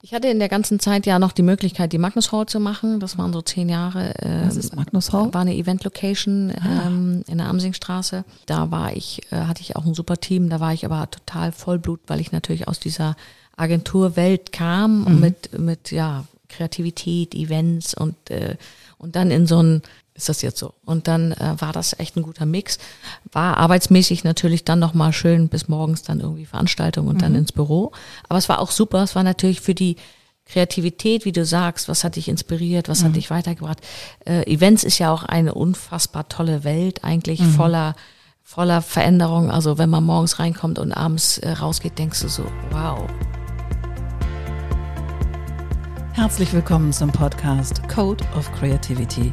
Ich hatte in der ganzen Zeit ja noch die Möglichkeit, die Magnus Hall zu machen. Das waren so zehn Jahre. Äh, Was ist Magnus Hall? War eine Event-Location ähm, in der Amsingstraße. Da war ich, äh, hatte ich auch ein super Team. Da war ich aber total Vollblut, weil ich natürlich aus dieser Agenturwelt kam und mit, mit ja, Kreativität, Events und, äh, und dann in so ein ist das jetzt so? Und dann äh, war das echt ein guter Mix. War arbeitsmäßig natürlich dann nochmal schön bis morgens dann irgendwie Veranstaltung und dann ins Büro. Aber es war auch super. Es war natürlich für die Kreativität, wie du sagst, was hat dich inspiriert, was hat dich weitergebracht. Äh, Events ist ja auch eine unfassbar tolle Welt, eigentlich voller voller Veränderung. Also wenn man morgens reinkommt und abends äh, rausgeht, denkst du so, wow. Herzlich willkommen zum Podcast Code of Creativity.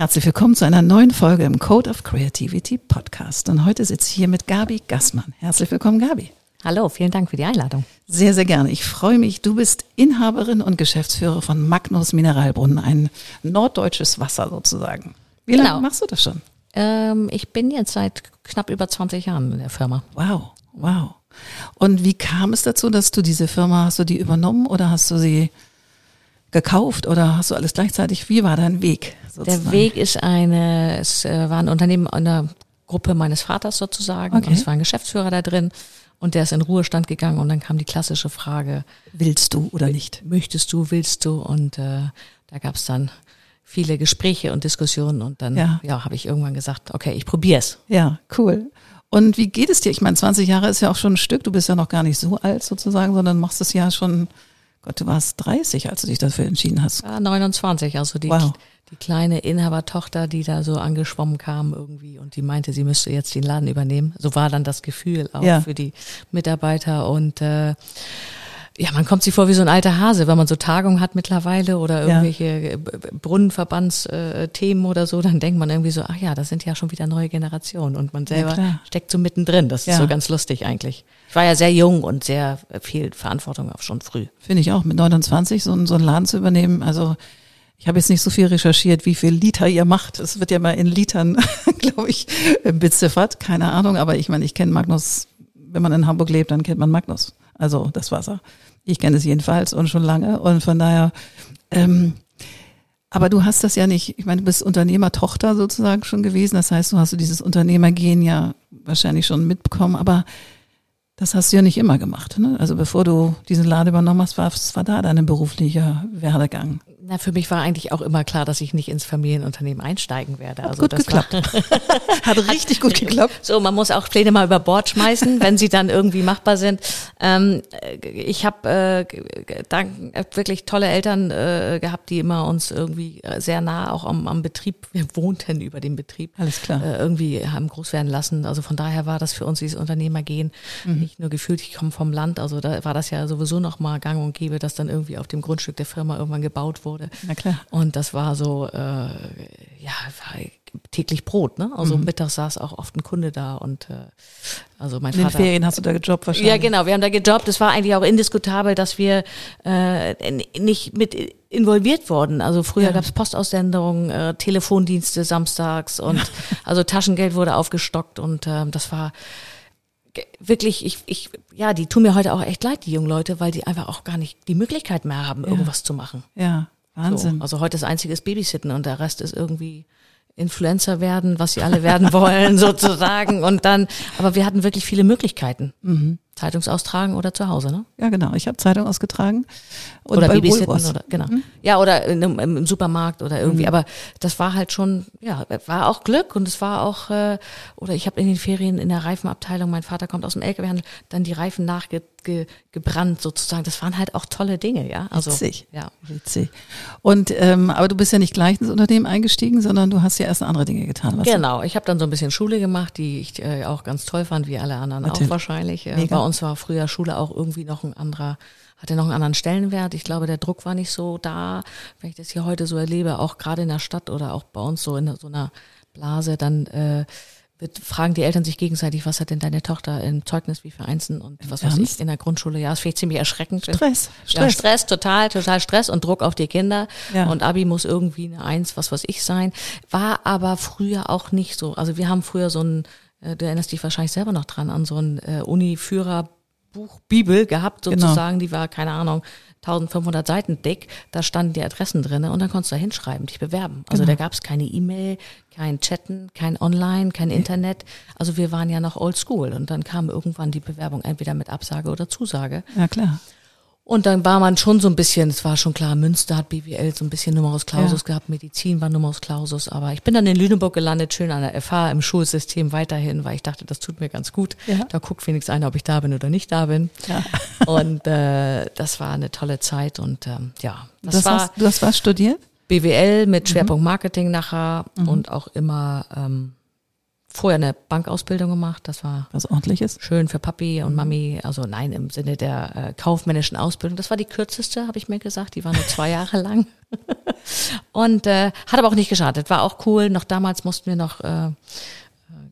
Herzlich willkommen zu einer neuen Folge im Code of Creativity Podcast. Und heute sitze ich hier mit Gabi Gassmann. Herzlich willkommen, Gabi. Hallo, vielen Dank für die Einladung. Sehr, sehr gerne. Ich freue mich. Du bist Inhaberin und Geschäftsführer von Magnus Mineralbrunnen, ein norddeutsches Wasser sozusagen. Wie Genau. lange machst du das schon? Ähm, ich bin jetzt seit knapp über 20 Jahren in der Firma. Wow, wow. Und wie kam es dazu, dass du diese Firma, hast du die übernommen oder hast du sie gekauft oder hast du alles gleichzeitig? Wie war dein Weg? sozusagen? Der Weg ist eine, es äh, war ein Unternehmen einer Gruppe meines Vaters sozusagen. Okay. Und es war ein Geschäftsführer da drin. Und der ist in Ruhestand gegangen und dann kam die klassische Frage, Willst du oder nicht? möchtest du, willst du? Und äh, da gab es dann viele Gespräche und Diskussionen und dann Ja. ja. habe ich irgendwann gesagt, okay, ich probier's. Ja, cool. Und wie geht es dir? Ich meine, 20 Jahre ist ja auch schon ein Stück. Du bist ja noch gar nicht so alt sozusagen, sondern machst es ja schon, Gott, du warst 30, als du dich dafür entschieden hast. Ja, 29, also die, Wow. die kleine Inhabertochter, die da so angeschwommen kam irgendwie und die meinte, sie müsste jetzt den Laden übernehmen. So war dann das Gefühl auch Ja. für die Mitarbeiter und äh, ja, man kommt sich vor wie so ein alter Hase, wenn man so Tagungen hat mittlerweile oder Ja. irgendwelche äh, Brunnenverbandsthemen oder so, dann denkt man irgendwie so, ach ja, das sind ja schon wieder neue Generationen und man selber klar. steckt so mittendrin. Das Ja. ist so ganz lustig eigentlich. Ich war ja sehr jung und sehr äh, viel Verantwortung auch schon früh. Finde ich auch, mit 29 so, einen- so einen Laden zu übernehmen. Also ich habe jetzt nicht so viel recherchiert, wie viel Liter ihr macht. Es wird ja mal in Litern, glaube ich, äh, beziffert. Keine Ahnung, aber ich meine, ich kenne Magnus, wenn man in Hamburg lebt, dann kennt man Magnus. Also das Wasser. Ich kenne es jedenfalls und schon lange. Und von daher, ähm, aber du hast das ja nicht, ich meine, du bist Unternehmertochter sozusagen schon gewesen. Das heißt, du hast so dieses Unternehmergehen ja wahrscheinlich schon mitbekommen, aber das hast du ja nicht immer gemacht. Ne? Also bevor du diesen Laden übernommen hast, war, war da dein beruflicher Werdegang? Na, für mich war eigentlich auch immer klar, dass ich nicht ins Familienunternehmen einsteigen werde. Also gut das geklappt. Hat richtig gut geklappt. so, man muss auch Pläne mal über Bord schmeißen, wenn sie dann irgendwie machbar sind. Ähm, äh, ich habe äh, dank äh, wirklich tolle Eltern äh, gehabt, die immer uns irgendwie äh, sehr nah auch am, am Betrieb, wir wohnten über dem Betrieb, Alles klar. äh, irgendwie haben groß werden lassen. Also von daher war das für uns dieses Unternehmergehen Mhm. nicht nur gefühlt, ich komme vom Land, also da war das ja sowieso noch mal gang und gäbe, dass dann irgendwie auf dem Grundstück der Firma irgendwann gebaut wurde. Na klar. Und das war so, äh, ja, war täglich Brot, ne? Also mittags saß auch oft ein Kunde da und äh, also mein In den Vater. Ferien hast du da gejobbt wahrscheinlich. Ja, genau, wir haben da gejobbt. Es war eigentlich auch indiskutabel, dass wir äh, nicht mit involviert wurden. Also früher Ja. gab's Postaussendungen, äh, Telefondienste samstags und also Taschengeld wurde aufgestockt und ähm, das war wirklich, ich, ich, ja, die tun mir heute auch echt leid, die jungen Leute, weil die einfach auch gar nicht die Möglichkeit mehr haben, irgendwas zu machen. Ja, Wahnsinn. So, also heute das einzige ist Babysitten und der Rest ist irgendwie Influencer werden, was sie alle werden wollen, sozusagen. Und dann, aber wir hatten wirklich viele Möglichkeiten. Mhm. Zeitungsaustragen oder zu Hause, ne? Ja, genau. Ich habe Zeitung ausgetragen. Und oder Babysitten Woolworths. oder genau. Mhm. Ja, oder in, im, im Supermarkt oder irgendwie. Aber das war halt schon, ja, war auch Glück und es war auch, äh, oder ich habe in den Ferien in der Reifenabteilung, mein Vater kommt aus dem LKW-Handel, dann die Reifen nachgebrannt sozusagen. Das waren halt auch tolle Dinge, ja. Also Witzig. ja. Witzig. Und ähm, aber du bist ja nicht gleich ins Unternehmen eingestiegen, sondern du hast ja erst andere Dinge getan. Was Genau, ich habe dann so ein bisschen Schule gemacht, die ich äh, auch ganz toll fand, wie alle anderen Natürlich. auch wahrscheinlich. Äh, bei uns war früher Schule auch irgendwie noch ein anderer hatte noch einen anderen Stellenwert. Ich glaube, der Druck war nicht so da, wenn ich das hier heute so erlebe, auch gerade in der Stadt oder auch bei uns so in so einer Blase, dann äh, fragen die Eltern sich gegenseitig, was hat denn deine Tochter im Zeugnis wie für Einsen und was weiß ich in der Grundschule. Ja, ist vielleicht ziemlich erschreckend. Stress, Stress. Ja, Stress, total, total Stress und Druck auf die Kinder. Ja. Und Abi muss irgendwie eine Eins, was weiß ich sein. War aber früher auch nicht so. Also wir haben früher so ein, äh, du erinnerst dich wahrscheinlich selber noch dran, an so ein äh, Uni-Führer Buch Bibel gehabt, genau. sozusagen. Genau. Die war, keine Ahnung, 1500 Seiten dick, da standen die Adressen drinne und dann konntest du da hinschreiben, dich bewerben. Also genau. da gab es keine E-Mail, kein Chatten, kein Online, kein Internet. Also wir waren ja noch old school und dann kam irgendwann die Bewerbung entweder mit Absage oder Zusage. Ja, klar. Und dann war man schon so ein bisschen, es war schon klar, Münster hat BWL so ein bisschen Numerus Clausus ja. gehabt, Medizin war Numerus Clausus, aber ich bin dann in Lüneburg gelandet, schön an der FH im Schulsystem weiterhin, weil ich dachte, das tut mir ganz gut. Ja. Da guckt wenigstens einer, ob ich da bin oder nicht da bin. Ja. Und äh, das war eine tolle Zeit und ähm, ja, das, das war. Hast, du hast was studiert? BWL mit mhm. Schwerpunkt Marketing nachher mhm. und auch immer ähm, vorher eine Bankausbildung gemacht. Das war was ordentliches. Schön für Papi und Mami. Also nein, im Sinne der äh, kaufmännischen Ausbildung. Das war die kürzeste, habe ich mir gesagt. Die war nur zwei Jahre lang. und äh, hat aber auch nicht geschadet. War auch cool. Noch damals mussten wir noch äh,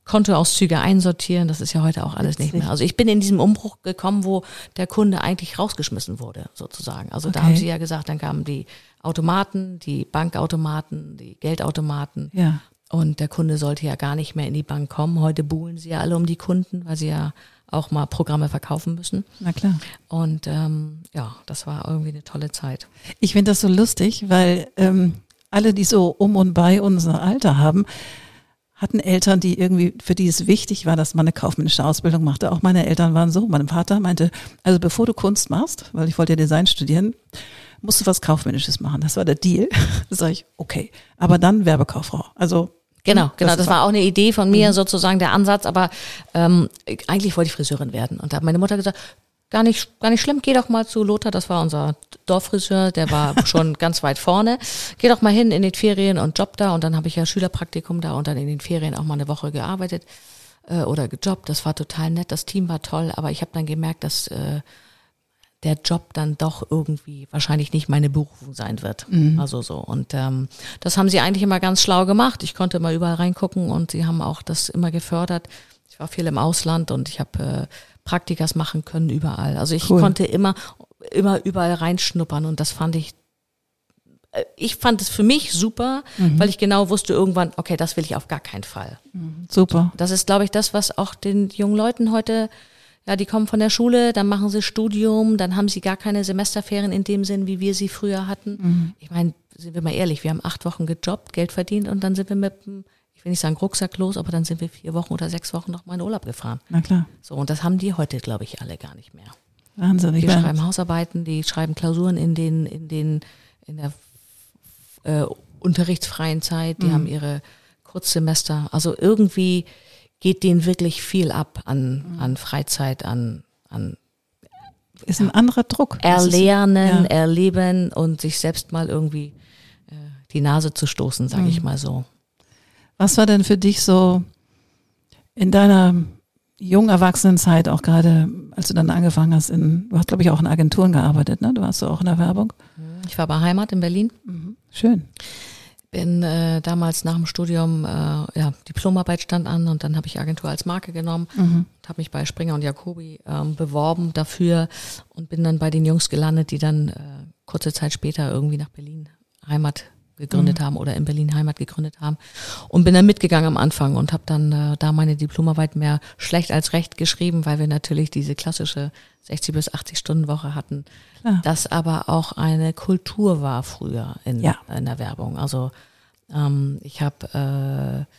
Kontoauszüge einsortieren. Das ist ja heute auch alles nicht mehr. Also ich bin in diesem Umbruch gekommen, wo der Kunde eigentlich rausgeschmissen wurde, sozusagen. Also okay. da haben sie ja gesagt, dann kamen die Automaten, die Bankautomaten, die Geldautomaten. Ja. Und der Kunde sollte ja gar nicht mehr in die Bank kommen. Heute buhlen sie ja alle um die Kunden, weil sie ja auch mal Programme verkaufen müssen. Na klar. Und ähm, ja, das war irgendwie eine tolle Zeit. Ich finde das so lustig, weil ähm, alle, die so um und bei unser Alter haben, hatten Eltern, die irgendwie, für die es wichtig war, dass man eine kaufmännische Ausbildung machte. Auch meine Eltern waren so. Mein Vater meinte, also bevor du Kunst machst, weil ich wollte ja Design studieren, musst du was Kaufmännisches machen. Das war der Deal. Da sage ich, okay. Aber dann Werbekauffrau. Also Genau, hm, genau. Das, das war auch eine Idee von mir, mhm. sozusagen der Ansatz. Aber ähm, eigentlich wollte ich Friseurin werden. Und da hat meine Mutter gesagt, gar nicht, gar nicht schlimm, geh doch mal zu Lothar, das war unser Dorffriseur, der war schon ganz weit vorne. Geh doch mal hin in den Ferien und jobb da. Und dann habe ich ja Schülerpraktikum da und dann in den Ferien auch mal eine Woche gearbeitet äh, oder gejobbt. Das war total nett, das Team war toll, aber ich habe dann gemerkt, dass äh, der Job dann doch irgendwie wahrscheinlich nicht meine Berufung sein wird. Mhm. Also so. Und ähm, das haben sie eigentlich immer ganz schlau gemacht. Ich konnte immer überall reingucken und sie haben auch das immer gefördert. Ich war viel im Ausland und ich habe äh, Praktikas machen können überall. Also ich cool. konnte immer, immer überall reinschnuppern und das fand ich äh, ich fand es für mich super, mhm. weil ich genau wusste irgendwann, okay, das will ich auf gar keinen Fall. Mhm. Super. Das ist, glaube ich, das, was auch den jungen Leuten heute ja, die kommen von der Schule, dann machen sie Studium, dann haben sie gar keine Semesterferien in dem Sinn, wie wir sie früher hatten. Mhm. Ich meine, sind wir mal ehrlich, wir haben acht Wochen gejobbt, Geld verdient und dann sind wir mit ich will nicht sagen Rucksack los, aber dann sind wir vier Wochen oder sechs Wochen noch mal in Urlaub gefahren. Na klar. So, und das haben die heute, glaube ich, alle gar nicht mehr. Wahnsinn. Die schreiben Hausarbeiten, die schreiben Klausuren in den, in den, in der äh, unterrichtsfreien Zeit, die mhm. haben ihre Kurzsemester. Also irgendwie geht denen wirklich viel ab an, mhm. an Freizeit, an, an ist ein anderer Druck. Erlernen, ja. erleben und sich selbst mal irgendwie äh, die Nase zu stoßen, sage mhm. ich mal so. Was war denn für dich so in deiner jungen Erwachsenenzeit, auch gerade als du dann angefangen hast, in, du hast glaube ich auch in Agenturen gearbeitet, ne? Du warst so auch in der Werbung. Ich war bei Heimat in Berlin. Mhm. Schön bin äh, damals nach dem Studium, äh, ja, Diplomarbeit stand an und dann habe ich Agentur als Marke genommen mhm. habe mich bei Springer und Jacobi ähm, beworben dafür und bin dann bei den Jungs gelandet, die dann äh, kurze Zeit später irgendwie nach Berlin Heimat gegründet mhm. haben oder in Berlin Heimat gegründet haben und bin dann mitgegangen am Anfang und habe dann äh, da meine Diplomarbeit mehr schlecht als recht geschrieben, weil wir natürlich diese klassische 60 bis 80 Stunden Woche hatten, ja. das aber auch eine Kultur war früher in, ja. in der Werbung. Also ähm, ich habe äh,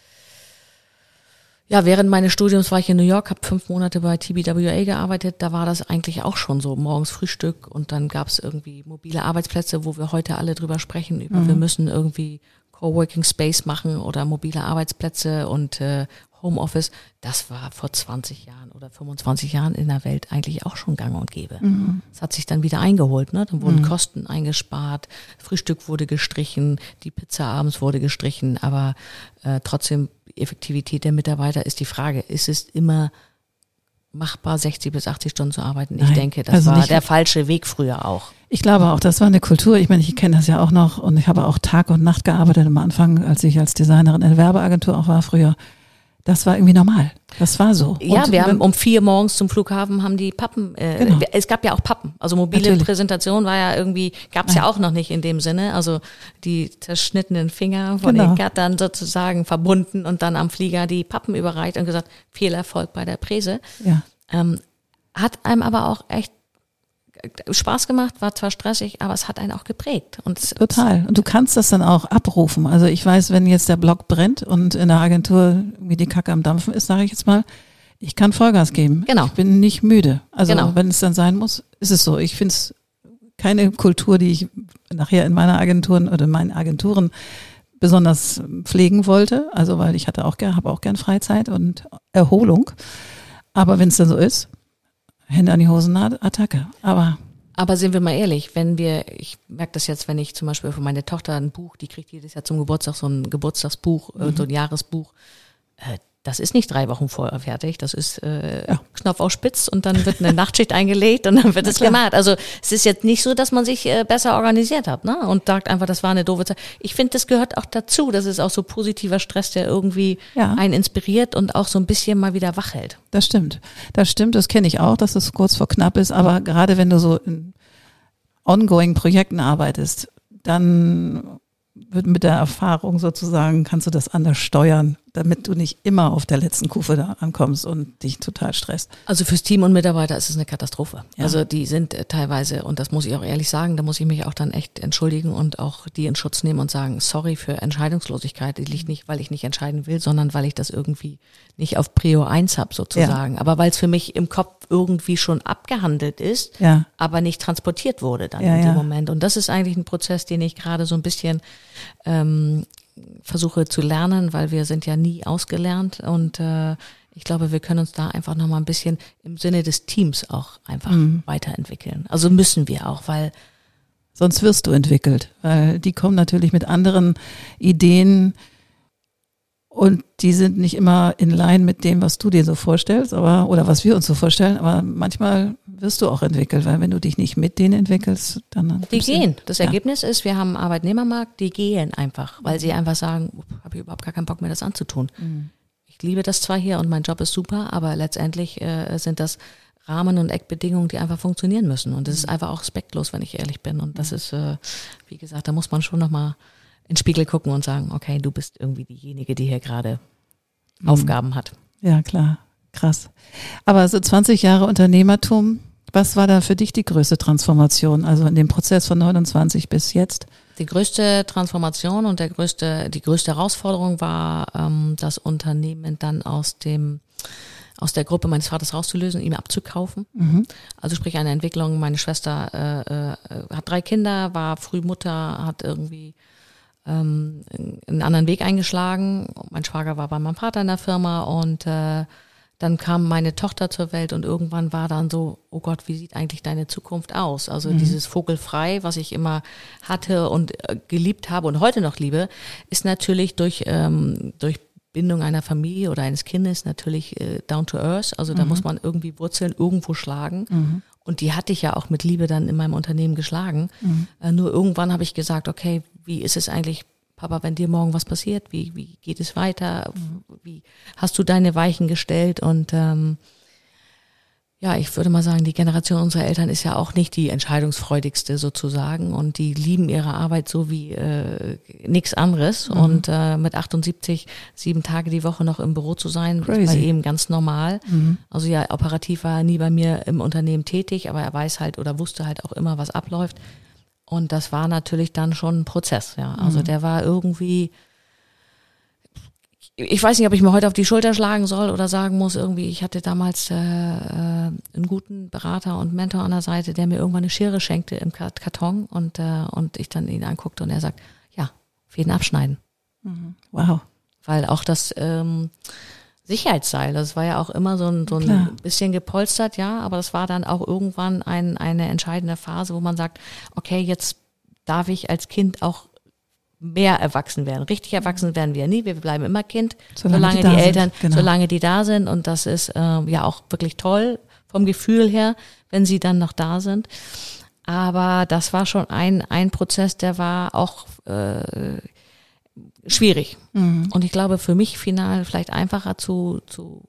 ja, während meines Studiums war ich in New York, habe fünf Monate bei TBWA gearbeitet. Da war das eigentlich auch schon so, morgens Frühstück und dann gab es irgendwie mobile Arbeitsplätze, wo wir heute alle drüber sprechen, über mhm. wir müssen irgendwie Coworking Space machen oder mobile Arbeitsplätze und äh, Homeoffice. Das war vor 20 Jahren oder 25 Jahren in der Welt eigentlich auch schon gang und gäbe. Mhm. Das hat sich dann wieder eingeholt, ne? Dann wurden mhm. Kosten eingespart, Frühstück wurde gestrichen, die Pizza abends wurde gestrichen, aber äh, trotzdem Effektivität der Mitarbeiter ist die Frage, ist es immer machbar, 60 bis 80 Stunden zu arbeiten. Ich Nein, denke, das also war der falsche Weg früher auch. Ich glaube auch, das war eine Kultur. Ich meine, ich kenne das ja auch noch und ich habe auch Tag und Nacht gearbeitet am Anfang, als ich als Designerin in der Werbeagentur auch war früher. Das war irgendwie normal. Das war so. Ja, Und wir haben um vier morgens zum Flughafen haben die Pappen. Äh, Genau. Es gab ja auch Pappen. Also mobile Natürlich. Präsentation war ja irgendwie gab es ja auch noch nicht in dem Sinne. Also die zerschnittenen Finger von Genau. den Gattern sozusagen verbunden und dann am Flieger die Pappen überreicht und gesagt viel Erfolg bei der Präse. ja. Ähm, hat einem aber auch echt Spaß gemacht, war zwar stressig, aber es hat einen auch geprägt. Und Total. Und du kannst das dann auch abrufen. Also ich weiß, wenn jetzt der Blog brennt und in der Agentur irgendwie die Kacke am Dampfen ist, sage ich jetzt mal, ich kann Vollgas geben. Genau. Ich bin nicht müde. Also Genau. wenn es dann sein muss, ist es so. Ich finde es keine Kultur, die ich nachher in meiner Agenturen oder in meinen Agenturen besonders pflegen wollte. Also weil ich hatte auch gern, habe auch gern Freizeit und Erholung. Aber wenn es dann so ist, Hände an die Hosen, Attacke. Aber Aber sind wir mal ehrlich, wenn wir, ich merke das jetzt, wenn ich zum Beispiel für meine Tochter ein Buch, die kriegt jedes Jahr zum Geburtstag so ein Geburtstagsbuch, äh, so ein Jahresbuch, äh, das ist nicht drei Wochen vorher fertig, das ist äh, Ja. Knopf auf Spitz und dann wird eine Nachtschicht eingelegt und dann wird es gemacht. Also es ist jetzt nicht so, dass man sich äh, besser organisiert hat ne? und sagt einfach, das war eine doofe Zeit. Ich finde, das gehört auch dazu, das ist auch so positiver Stress, der irgendwie Ja. einen inspiriert und auch so ein bisschen mal wieder wach hält. Das stimmt. Das stimmt, das kenne ich auch, dass es kurz vor knapp ist. Aber gerade wenn du so in ongoing Projekten arbeitest, dann wird mit der Erfahrung sozusagen, kannst du das anders steuern, damit du nicht immer auf der letzten Kufe da ankommst und dich total stresst. Also fürs Team und Mitarbeiter ist es eine Katastrophe. Ja. Also die sind äh, teilweise, und das muss ich auch ehrlich sagen, da muss ich mich auch dann echt entschuldigen und auch die in Schutz nehmen und sagen, sorry für Entscheidungslosigkeit. Die liegt nicht, weil ich nicht entscheiden will, sondern weil ich das irgendwie nicht auf Prio 1 habe sozusagen. Aber weil es für mich im Kopf irgendwie schon abgehandelt ist, Ja. aber nicht transportiert wurde dann Ja, in dem ja. Moment. Und das ist eigentlich ein Prozess, den ich gerade so ein bisschen ähm, versuche zu lernen, weil wir sind ja nie ausgelernt und äh, ich glaube, wir können uns da einfach noch mal ein bisschen im Sinne des Teams auch einfach Mhm. weiterentwickeln. Also müssen wir auch, weil Sonst wirst du entwickelt, weil die kommen natürlich mit anderen Ideen und die sind nicht immer in line mit dem, was du dir so vorstellst, aber oder was wir uns so vorstellen, aber manchmal wirst du auch entwickelt, weil wenn du dich nicht mit denen entwickelst, dann die gehen. Das Ja. Ergebnis ist, wir haben einen Arbeitnehmermarkt, die gehen einfach, weil sie einfach sagen, habe ich überhaupt gar keinen Bock mehr, das anzutun. Ich liebe das zwar hier und mein Job ist super, aber letztendlich äh, sind das Rahmen- und Eckbedingungen, die einfach funktionieren müssen. Und das ist einfach auch respektlos, wenn ich ehrlich bin. Und das ist, äh, wie gesagt, da muss man schon nochmal in den Spiegel gucken und sagen, okay, du bist irgendwie diejenige, die hier gerade Aufgaben hat. Ja, klar. Krass. Aber so 20 Jahre Unternehmertum, was war da für dich die größte Transformation? Also in dem Prozess von 29 bis jetzt? Die größte Transformation und der größte, die größte Herausforderung war, ähm, das Unternehmen dann aus dem aus der Gruppe meines Vaters rauszulösen, ihm abzukaufen. Also sprich eine Entwicklung. Meine Schwester äh, äh, hat drei Kinder, war früh Mutter, hat irgendwie ähm, einen anderen Weg eingeschlagen. Mein Schwager war bei meinem Vater in der Firma und äh, dann kam meine Tochter zur Welt und irgendwann war dann so, oh Gott, wie sieht eigentlich deine Zukunft aus? Also dieses Vogelfrei, was ich immer hatte und äh, geliebt habe und heute noch liebe, ist natürlich durch, ähm, durch Bindung einer Familie oder eines Kindes natürlich äh, down to earth. Also da muss man irgendwie Wurzeln irgendwo schlagen. Und die hatte ich ja auch mit Liebe dann in meinem Unternehmen geschlagen. Äh, nur irgendwann habe ich gesagt, okay, wie ist es eigentlich, Papa, wenn dir morgen was passiert? Wie, wie geht es weiter? Wie hast du deine Weichen gestellt? Und ähm, ja, ich würde mal sagen, die Generation unserer Eltern ist ja auch nicht die entscheidungsfreudigste sozusagen und die lieben ihre Arbeit so wie äh, nichts anderes und äh, mit 78 sieben Tage die Woche noch im Büro zu sein, ist bei Crazy. ihm ganz normal. Also ja, operativ war er nie bei mir im Unternehmen tätig, aber er weiß halt oder wusste halt auch immer, was abläuft. Und das war natürlich dann schon ein Prozess, ja. Also der war irgendwie, ich weiß nicht, ob ich mir heute auf die Schulter schlagen soll oder sagen muss, irgendwie, ich hatte damals äh, äh, einen guten Berater und Mentor an der Seite, der mir irgendwann eine Schere schenkte im Ka- Karton und, äh, und ich dann ihn anguckte und er sagt, ja, Fäden abschneiden. Wow. Weil auch das ähm, Sicherheitsseil, das war ja auch immer so ein, so ein Klar. bisschen gepolstert, ja, aber das war dann auch irgendwann ein, eine entscheidende Phase, wo man sagt, okay, jetzt darf ich als Kind auch mehr erwachsen werden. Richtig erwachsen werden wir nie, wir bleiben immer Kind, Solange solange, die die, Eltern, genau. solange die da sind und das ist äh, ja auch wirklich toll vom Gefühl her, wenn sie dann noch da sind. Aber das war schon ein, ein Prozess, der war auch äh, schwierig. Mhm. Und ich glaube, für mich final vielleicht einfacher zu, zu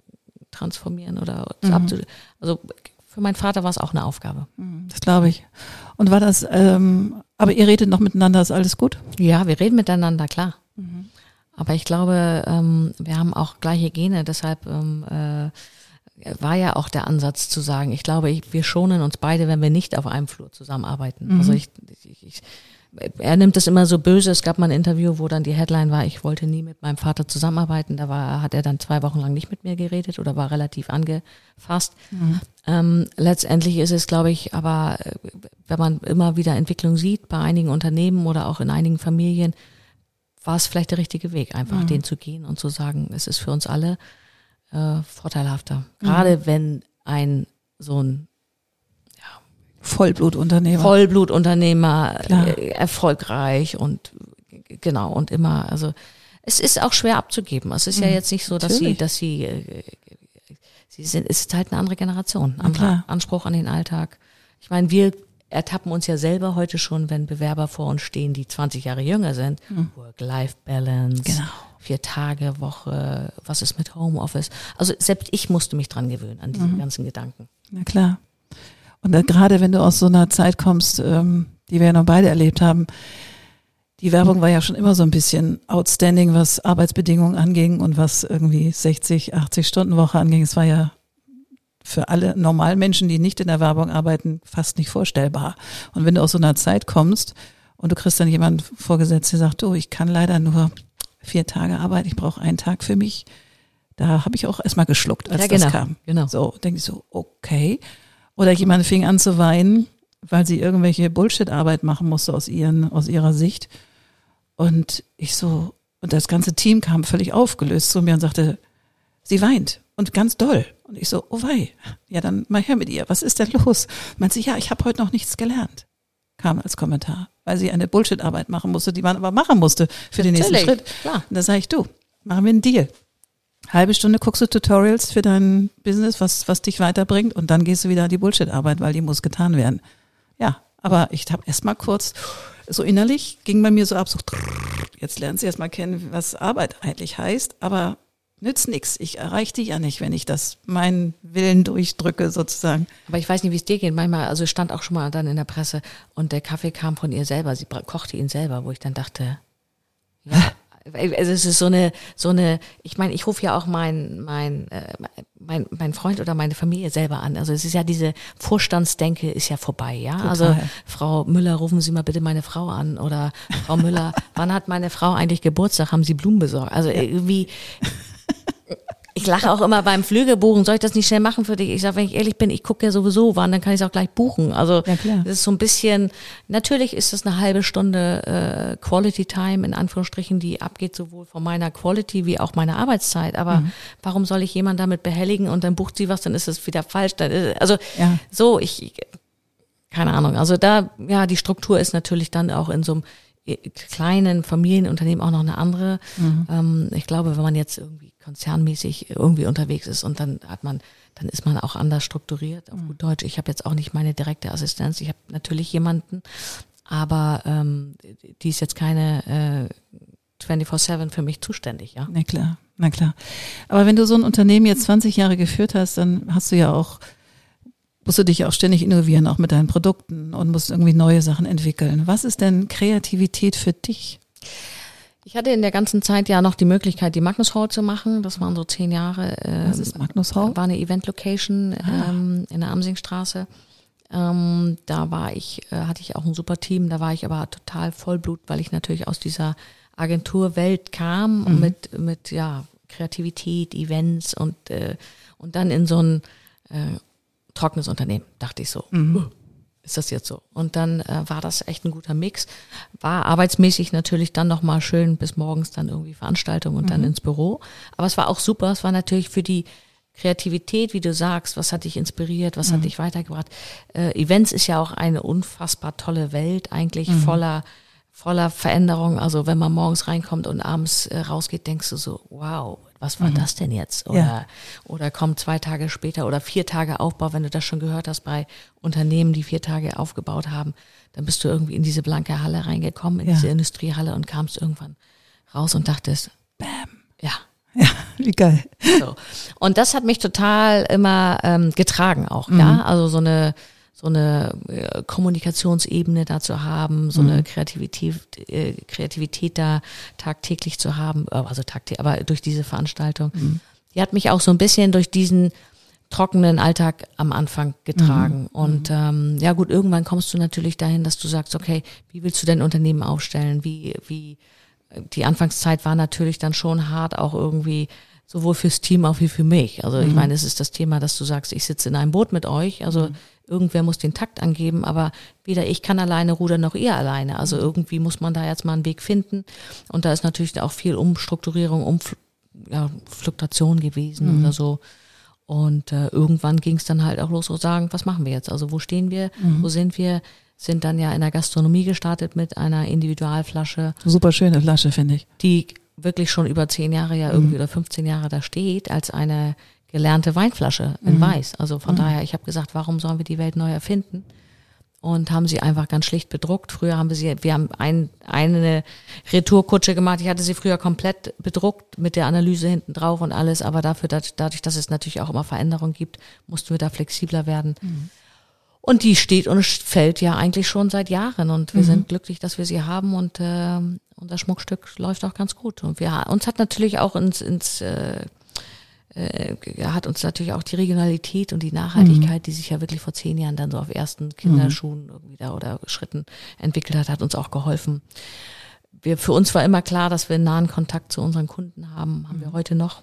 transformieren oder Mhm. zu abzu Also für meinen Vater war es auch eine Aufgabe. Das glaube ich. Und war das, ähm, aber ihr redet noch miteinander, ist alles gut? Ja, wir reden miteinander, klar. Mhm. Aber ich glaube, ähm, wir haben auch gleiche Gene, deshalb ähm, äh, war ja auch der Ansatz zu sagen, ich glaube, ich, wir schonen uns beide, wenn wir nicht auf einem Flur zusammenarbeiten. Also ich, ich, ich er nimmt es immer so böse. Es gab mal ein Interview, wo dann die Headline war, ich wollte nie mit meinem Vater zusammenarbeiten. Da war, hat er dann zwei Wochen lang nicht mit mir geredet oder war relativ angefasst. Ähm, letztendlich ist es, glaube ich, aber äh, wenn man immer wieder Entwicklung sieht bei einigen Unternehmen oder auch in einigen Familien, war es vielleicht der richtige Weg, einfach den zu gehen und zu sagen, es ist für uns alle äh, vorteilhafter. Gerade wenn ein so ein Vollblutunternehmer. Vollblutunternehmer, äh, erfolgreich und äh, genau und immer, also es ist auch schwer abzugeben. Es ist ja jetzt nicht so, dass sie, Mhm. Natürlich. dass sie, äh, sie sind, es ist halt eine andere Generation, anderer Anspruch an den Alltag. Ich meine, wir ertappen uns ja selber heute schon, wenn Bewerber vor uns stehen, die 20 Jahre jünger sind. Work-Life-Balance, Mhm. Genau. vier Tage Woche, was ist mit Homeoffice? Also selbst ich musste mich dran gewöhnen an diese Mhm. ganzen Gedanken. Na klar. Und gerade wenn du aus so einer Zeit kommst, ähm, die wir ja noch beide erlebt haben, die Werbung war ja schon immer so ein bisschen outstanding, was Arbeitsbedingungen anging und was irgendwie 60, 80 Stunden Woche anging. Es war ja für alle normalen Menschen, die nicht in der Werbung arbeiten, fast nicht vorstellbar. Und wenn du aus so einer Zeit kommst und du kriegst dann jemanden vorgesetzt, der sagt, oh, ich kann leider nur vier Tage arbeiten, ich brauche einen Tag für mich, da habe ich auch erstmal geschluckt, als Ja, das genau, kam. genau. So, denke ich so, okay. Oder jemand fing an zu weinen, weil sie irgendwelche Bullshit-Arbeit machen musste aus, ihren, aus ihrer Sicht. Und ich so, und das ganze Team kam völlig aufgelöst zu mir und sagte, sie weint und ganz doll. Und ich so, oh wei, ja dann mal her mit ihr, was ist denn los? Meint sie, ja, ich habe heute noch nichts gelernt, kam als Kommentar, weil sie eine Bullshit-Arbeit machen musste, die man aber machen musste für den nächsten Natürlich, Schritt. klar. Und da sage ich, du, machen wir einen Deal. Halbe Stunde guckst du Tutorials für dein Business, was, was dich weiterbringt und dann gehst du wieder an die Bullshit-Arbeit, weil die muss getan werden. Ja, aber ich habe erst mal kurz, so innerlich ging bei mir so ab, so jetzt lernen sie erst mal kennen, was Arbeit eigentlich heißt, aber nützt nix. Ich erreiche die ja nicht, wenn ich das meinen Willen durchdrücke sozusagen. Aber ich weiß nicht, wie es dir geht. Manchmal, also stand auch schon mal dann in der Presse und der Kaffee kam von ihr selber. Sie kochte ihn selber, wo ich dann dachte, ja, also es ist so eine, so eine, ich meine, ich rufe ja auch mein, mein, äh, mein, mein Freund oder meine Familie selber an. Also es ist ja diese Vorstandsdenke ist ja vorbei, ja. Also Total. Frau Müller, rufen Sie mal bitte meine Frau an oder Frau Müller, wann hat meine Frau eigentlich Geburtstag? Haben Sie Blumen besorgt? Also irgendwie, ich lache auch immer beim Flügebuchen. Soll ich das nicht schnell machen für dich? Ich sage, wenn ich ehrlich bin, ich gucke ja sowieso wann, dann kann ich es auch gleich buchen. Also Ja, das ist so ein bisschen, natürlich ist das eine halbe Stunde äh, Quality Time, in Anführungsstrichen, die abgeht sowohl von meiner Quality wie auch meiner Arbeitszeit. Aber Mhm. warum soll ich jemanden damit behelligen und dann bucht sie was, dann ist es wieder falsch. Dann ist, also Ja. so, ich, keine Ahnung. Also da, ja, die Struktur ist natürlich dann auch in so einem kleinen Familienunternehmen auch noch eine andere. Ähm, ich glaube, wenn man jetzt irgendwie konzernmäßig irgendwie unterwegs ist und dann hat man, dann ist man auch anders strukturiert, auf gut Deutsch. Ich habe jetzt auch nicht meine direkte Assistenz. Ich habe natürlich jemanden, aber ähm, die ist jetzt keine äh, 24-7 für mich zuständig, ja. Na klar, na klar. Aber wenn du so ein Unternehmen jetzt 20 Jahre geführt hast, dann hast du ja auch, musst du dich auch ständig innovieren, auch mit deinen Produkten und musst irgendwie neue Sachen entwickeln. Was ist denn Kreativität für dich? Ich hatte in der ganzen Zeit ja noch die Möglichkeit, die Magnus Hall zu machen. Das waren so zehn Jahre. Äh, Was ist Magnus Hall? War eine Event-Location ähm, in der Amsingstraße. Ähm, da war ich, äh, hatte ich auch ein super Team. Da war ich aber total Vollblut, weil ich natürlich aus dieser Agenturwelt kam und mit mit ja Kreativität, Events und äh, und dann in so ein äh, trockenes Unternehmen. Dachte ich so. "Uh, Ist das jetzt so? Und dann äh, war das echt ein guter Mix. War arbeitsmäßig natürlich dann nochmal schön bis morgens dann irgendwie Veranstaltung und dann ins Büro. Aber es war auch super. Es war natürlich für die Kreativität, wie du sagst, was hat dich inspiriert, was hat dich weitergebracht. Äh, Events ist ja auch eine unfassbar tolle Welt, eigentlich voller voller Veränderung. Also wenn man morgens reinkommt und abends äh, rausgeht, denkst du so, wow, was war mhm. das denn jetzt? Oder, ja. oder kommt zwei Tage später oder vier Tage Aufbau, wenn du das schon gehört hast bei Unternehmen, die vier Tage aufgebaut haben, dann bist du irgendwie in diese blanke Halle reingekommen, in ja. diese Industriehalle und kamst irgendwann raus und dachtest, bam, ja. Ja, wie geil. So. Und das hat mich total immer ähm, getragen auch, mhm. ja. Also so eine so eine äh, Kommunikationsebene da zu haben, so mhm. eine Kreativität, äh, Kreativität da tagtäglich zu haben, äh, also tagtäglich, aber durch diese Veranstaltung, mhm. die hat mich auch so ein bisschen durch diesen trockenen Alltag am Anfang getragen. Mhm. Und ähm, ja gut, irgendwann kommst du natürlich dahin, dass du sagst, okay, wie willst du dein Unternehmen aufstellen? Wie, wie die Anfangszeit war natürlich dann schon hart, auch irgendwie sowohl fürs Team auch wie für mich. Also ich mhm. meine, es ist das Thema, dass du sagst, ich sitze in einem Boot mit euch. Also mhm. irgendwer muss den Takt angeben, aber weder ich kann alleine rudern noch ihr alleine. Also irgendwie muss man da jetzt mal einen Weg finden. Und da ist natürlich auch viel Umstrukturierung, um ja, Fluktuation gewesen mhm. oder so. Und äh, irgendwann ging es dann halt auch los, zu sagen, was machen wir jetzt? Also wo stehen wir? Mhm. Wo sind wir? Sind dann ja in der Gastronomie gestartet mit einer Individualflasche. Super schöne Flasche, finde ich. Die wirklich schon über zehn Jahre ja irgendwie mhm. oder 15 Jahre da steht, als eine gelernte Weinflasche in mhm. Weiß. Also von mhm. daher, ich habe gesagt, warum sollen wir die Welt neu erfinden? Und haben sie einfach ganz schlicht bedruckt. Früher haben wir sie, wir haben ein, eine Retourkutsche gemacht. Ich hatte sie früher komplett bedruckt mit der Analyse hinten drauf und alles. Aber dafür, dadurch, dass es natürlich auch immer Veränderungen gibt, mussten wir da flexibler werden. Mhm. Und die steht und fällt ja eigentlich schon seit Jahren und wir mhm. sind glücklich, dass wir sie haben und äh, unser Schmuckstück läuft auch ganz gut. Und wir uns hat natürlich auch ins, ins äh, äh, hat uns natürlich auch die Regionalität und die Nachhaltigkeit, mhm. die sich ja wirklich vor zehn Jahren dann so auf ersten Kinderschuhen mhm. irgendwie da oder Schritten entwickelt hat, hat uns auch geholfen. Wir, für uns war immer klar, dass wir einen nahen Kontakt zu unseren Kunden haben, haben wir mhm. heute noch.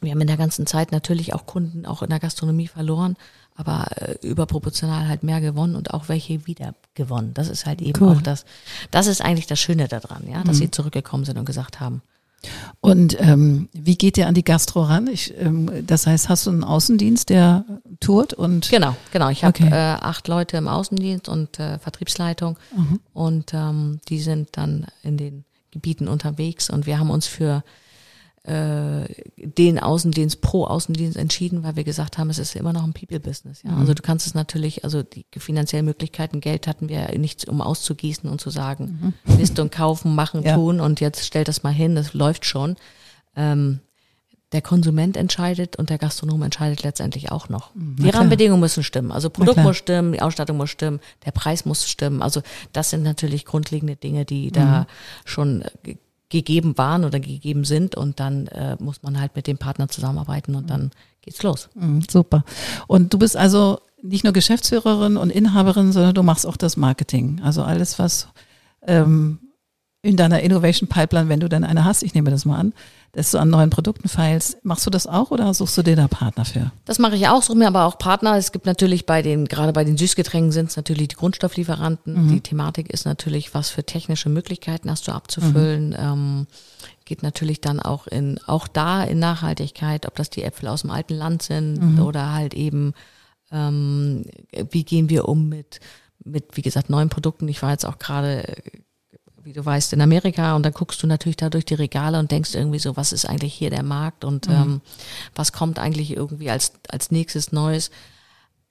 Wir haben in der ganzen Zeit natürlich auch Kunden auch in der Gastronomie verloren, aber äh, überproportional halt mehr gewonnen und auch welche wieder gewonnen. Das ist halt eben cool. auch das, das ist eigentlich das Schöne daran, ja, dass mhm. sie zurückgekommen sind und gesagt haben. Und ähm, wie geht ihr an die Gastro ran? Ich, ähm, das heißt, hast du einen Außendienst, der tourt und genau, genau. Ich habe okay. äh, acht Leute im Außendienst und äh, Vertriebsleitung mhm. und ähm, die sind dann in den Gebieten unterwegs und wir haben uns für den Außendienst pro Außendienst entschieden, weil wir gesagt haben, es ist immer noch ein People-Business. Ja? Mhm. Also du kannst es natürlich, also die finanziellen Möglichkeiten, Geld hatten wir nicht, um auszugießen und zu sagen, mhm. Mist und kaufen, machen, ja. tun und jetzt stell das mal hin, das läuft schon. Ähm, der Konsument entscheidet und der Gastronom entscheidet letztendlich auch noch. Mhm. Na die Rahmenbedingungen müssen stimmen. Also Produkt muss stimmen, die Ausstattung muss stimmen, der Preis muss stimmen. Also das sind natürlich grundlegende Dinge, die mhm. da schon gegeben waren oder gegeben sind und dann äh, muss man halt mit dem Partner zusammenarbeiten und dann geht's los. Mhm, super. Und du bist also nicht nur Geschäftsführerin und Inhaberin, sondern du machst auch das Marketing. Also alles, was ähm, in deiner Innovation Pipeline, wenn du dann eine hast, ich nehme das mal an, dass du an neuen Produkten feilst. Machst du das auch oder suchst du dir da Partner für? Das mache ich auch, suche mir aber auch Partner. Es gibt natürlich bei den, gerade bei den Süßgetränken sind es natürlich die Grundstofflieferanten. Mhm. Die Thematik ist natürlich, was für technische Möglichkeiten hast du abzufüllen. Mhm. Ähm, geht natürlich dann auch in, auch da in Nachhaltigkeit, ob das die Äpfel aus dem alten Land sind mhm. oder halt eben, ähm, wie gehen wir um mit, mit, wie gesagt, neuen Produkten. Ich war jetzt auch gerade wie du weißt, in Amerika und dann guckst du natürlich da durch die Regale und denkst irgendwie so, was ist eigentlich hier der Markt und mhm. ähm, was kommt eigentlich irgendwie als, als nächstes Neues.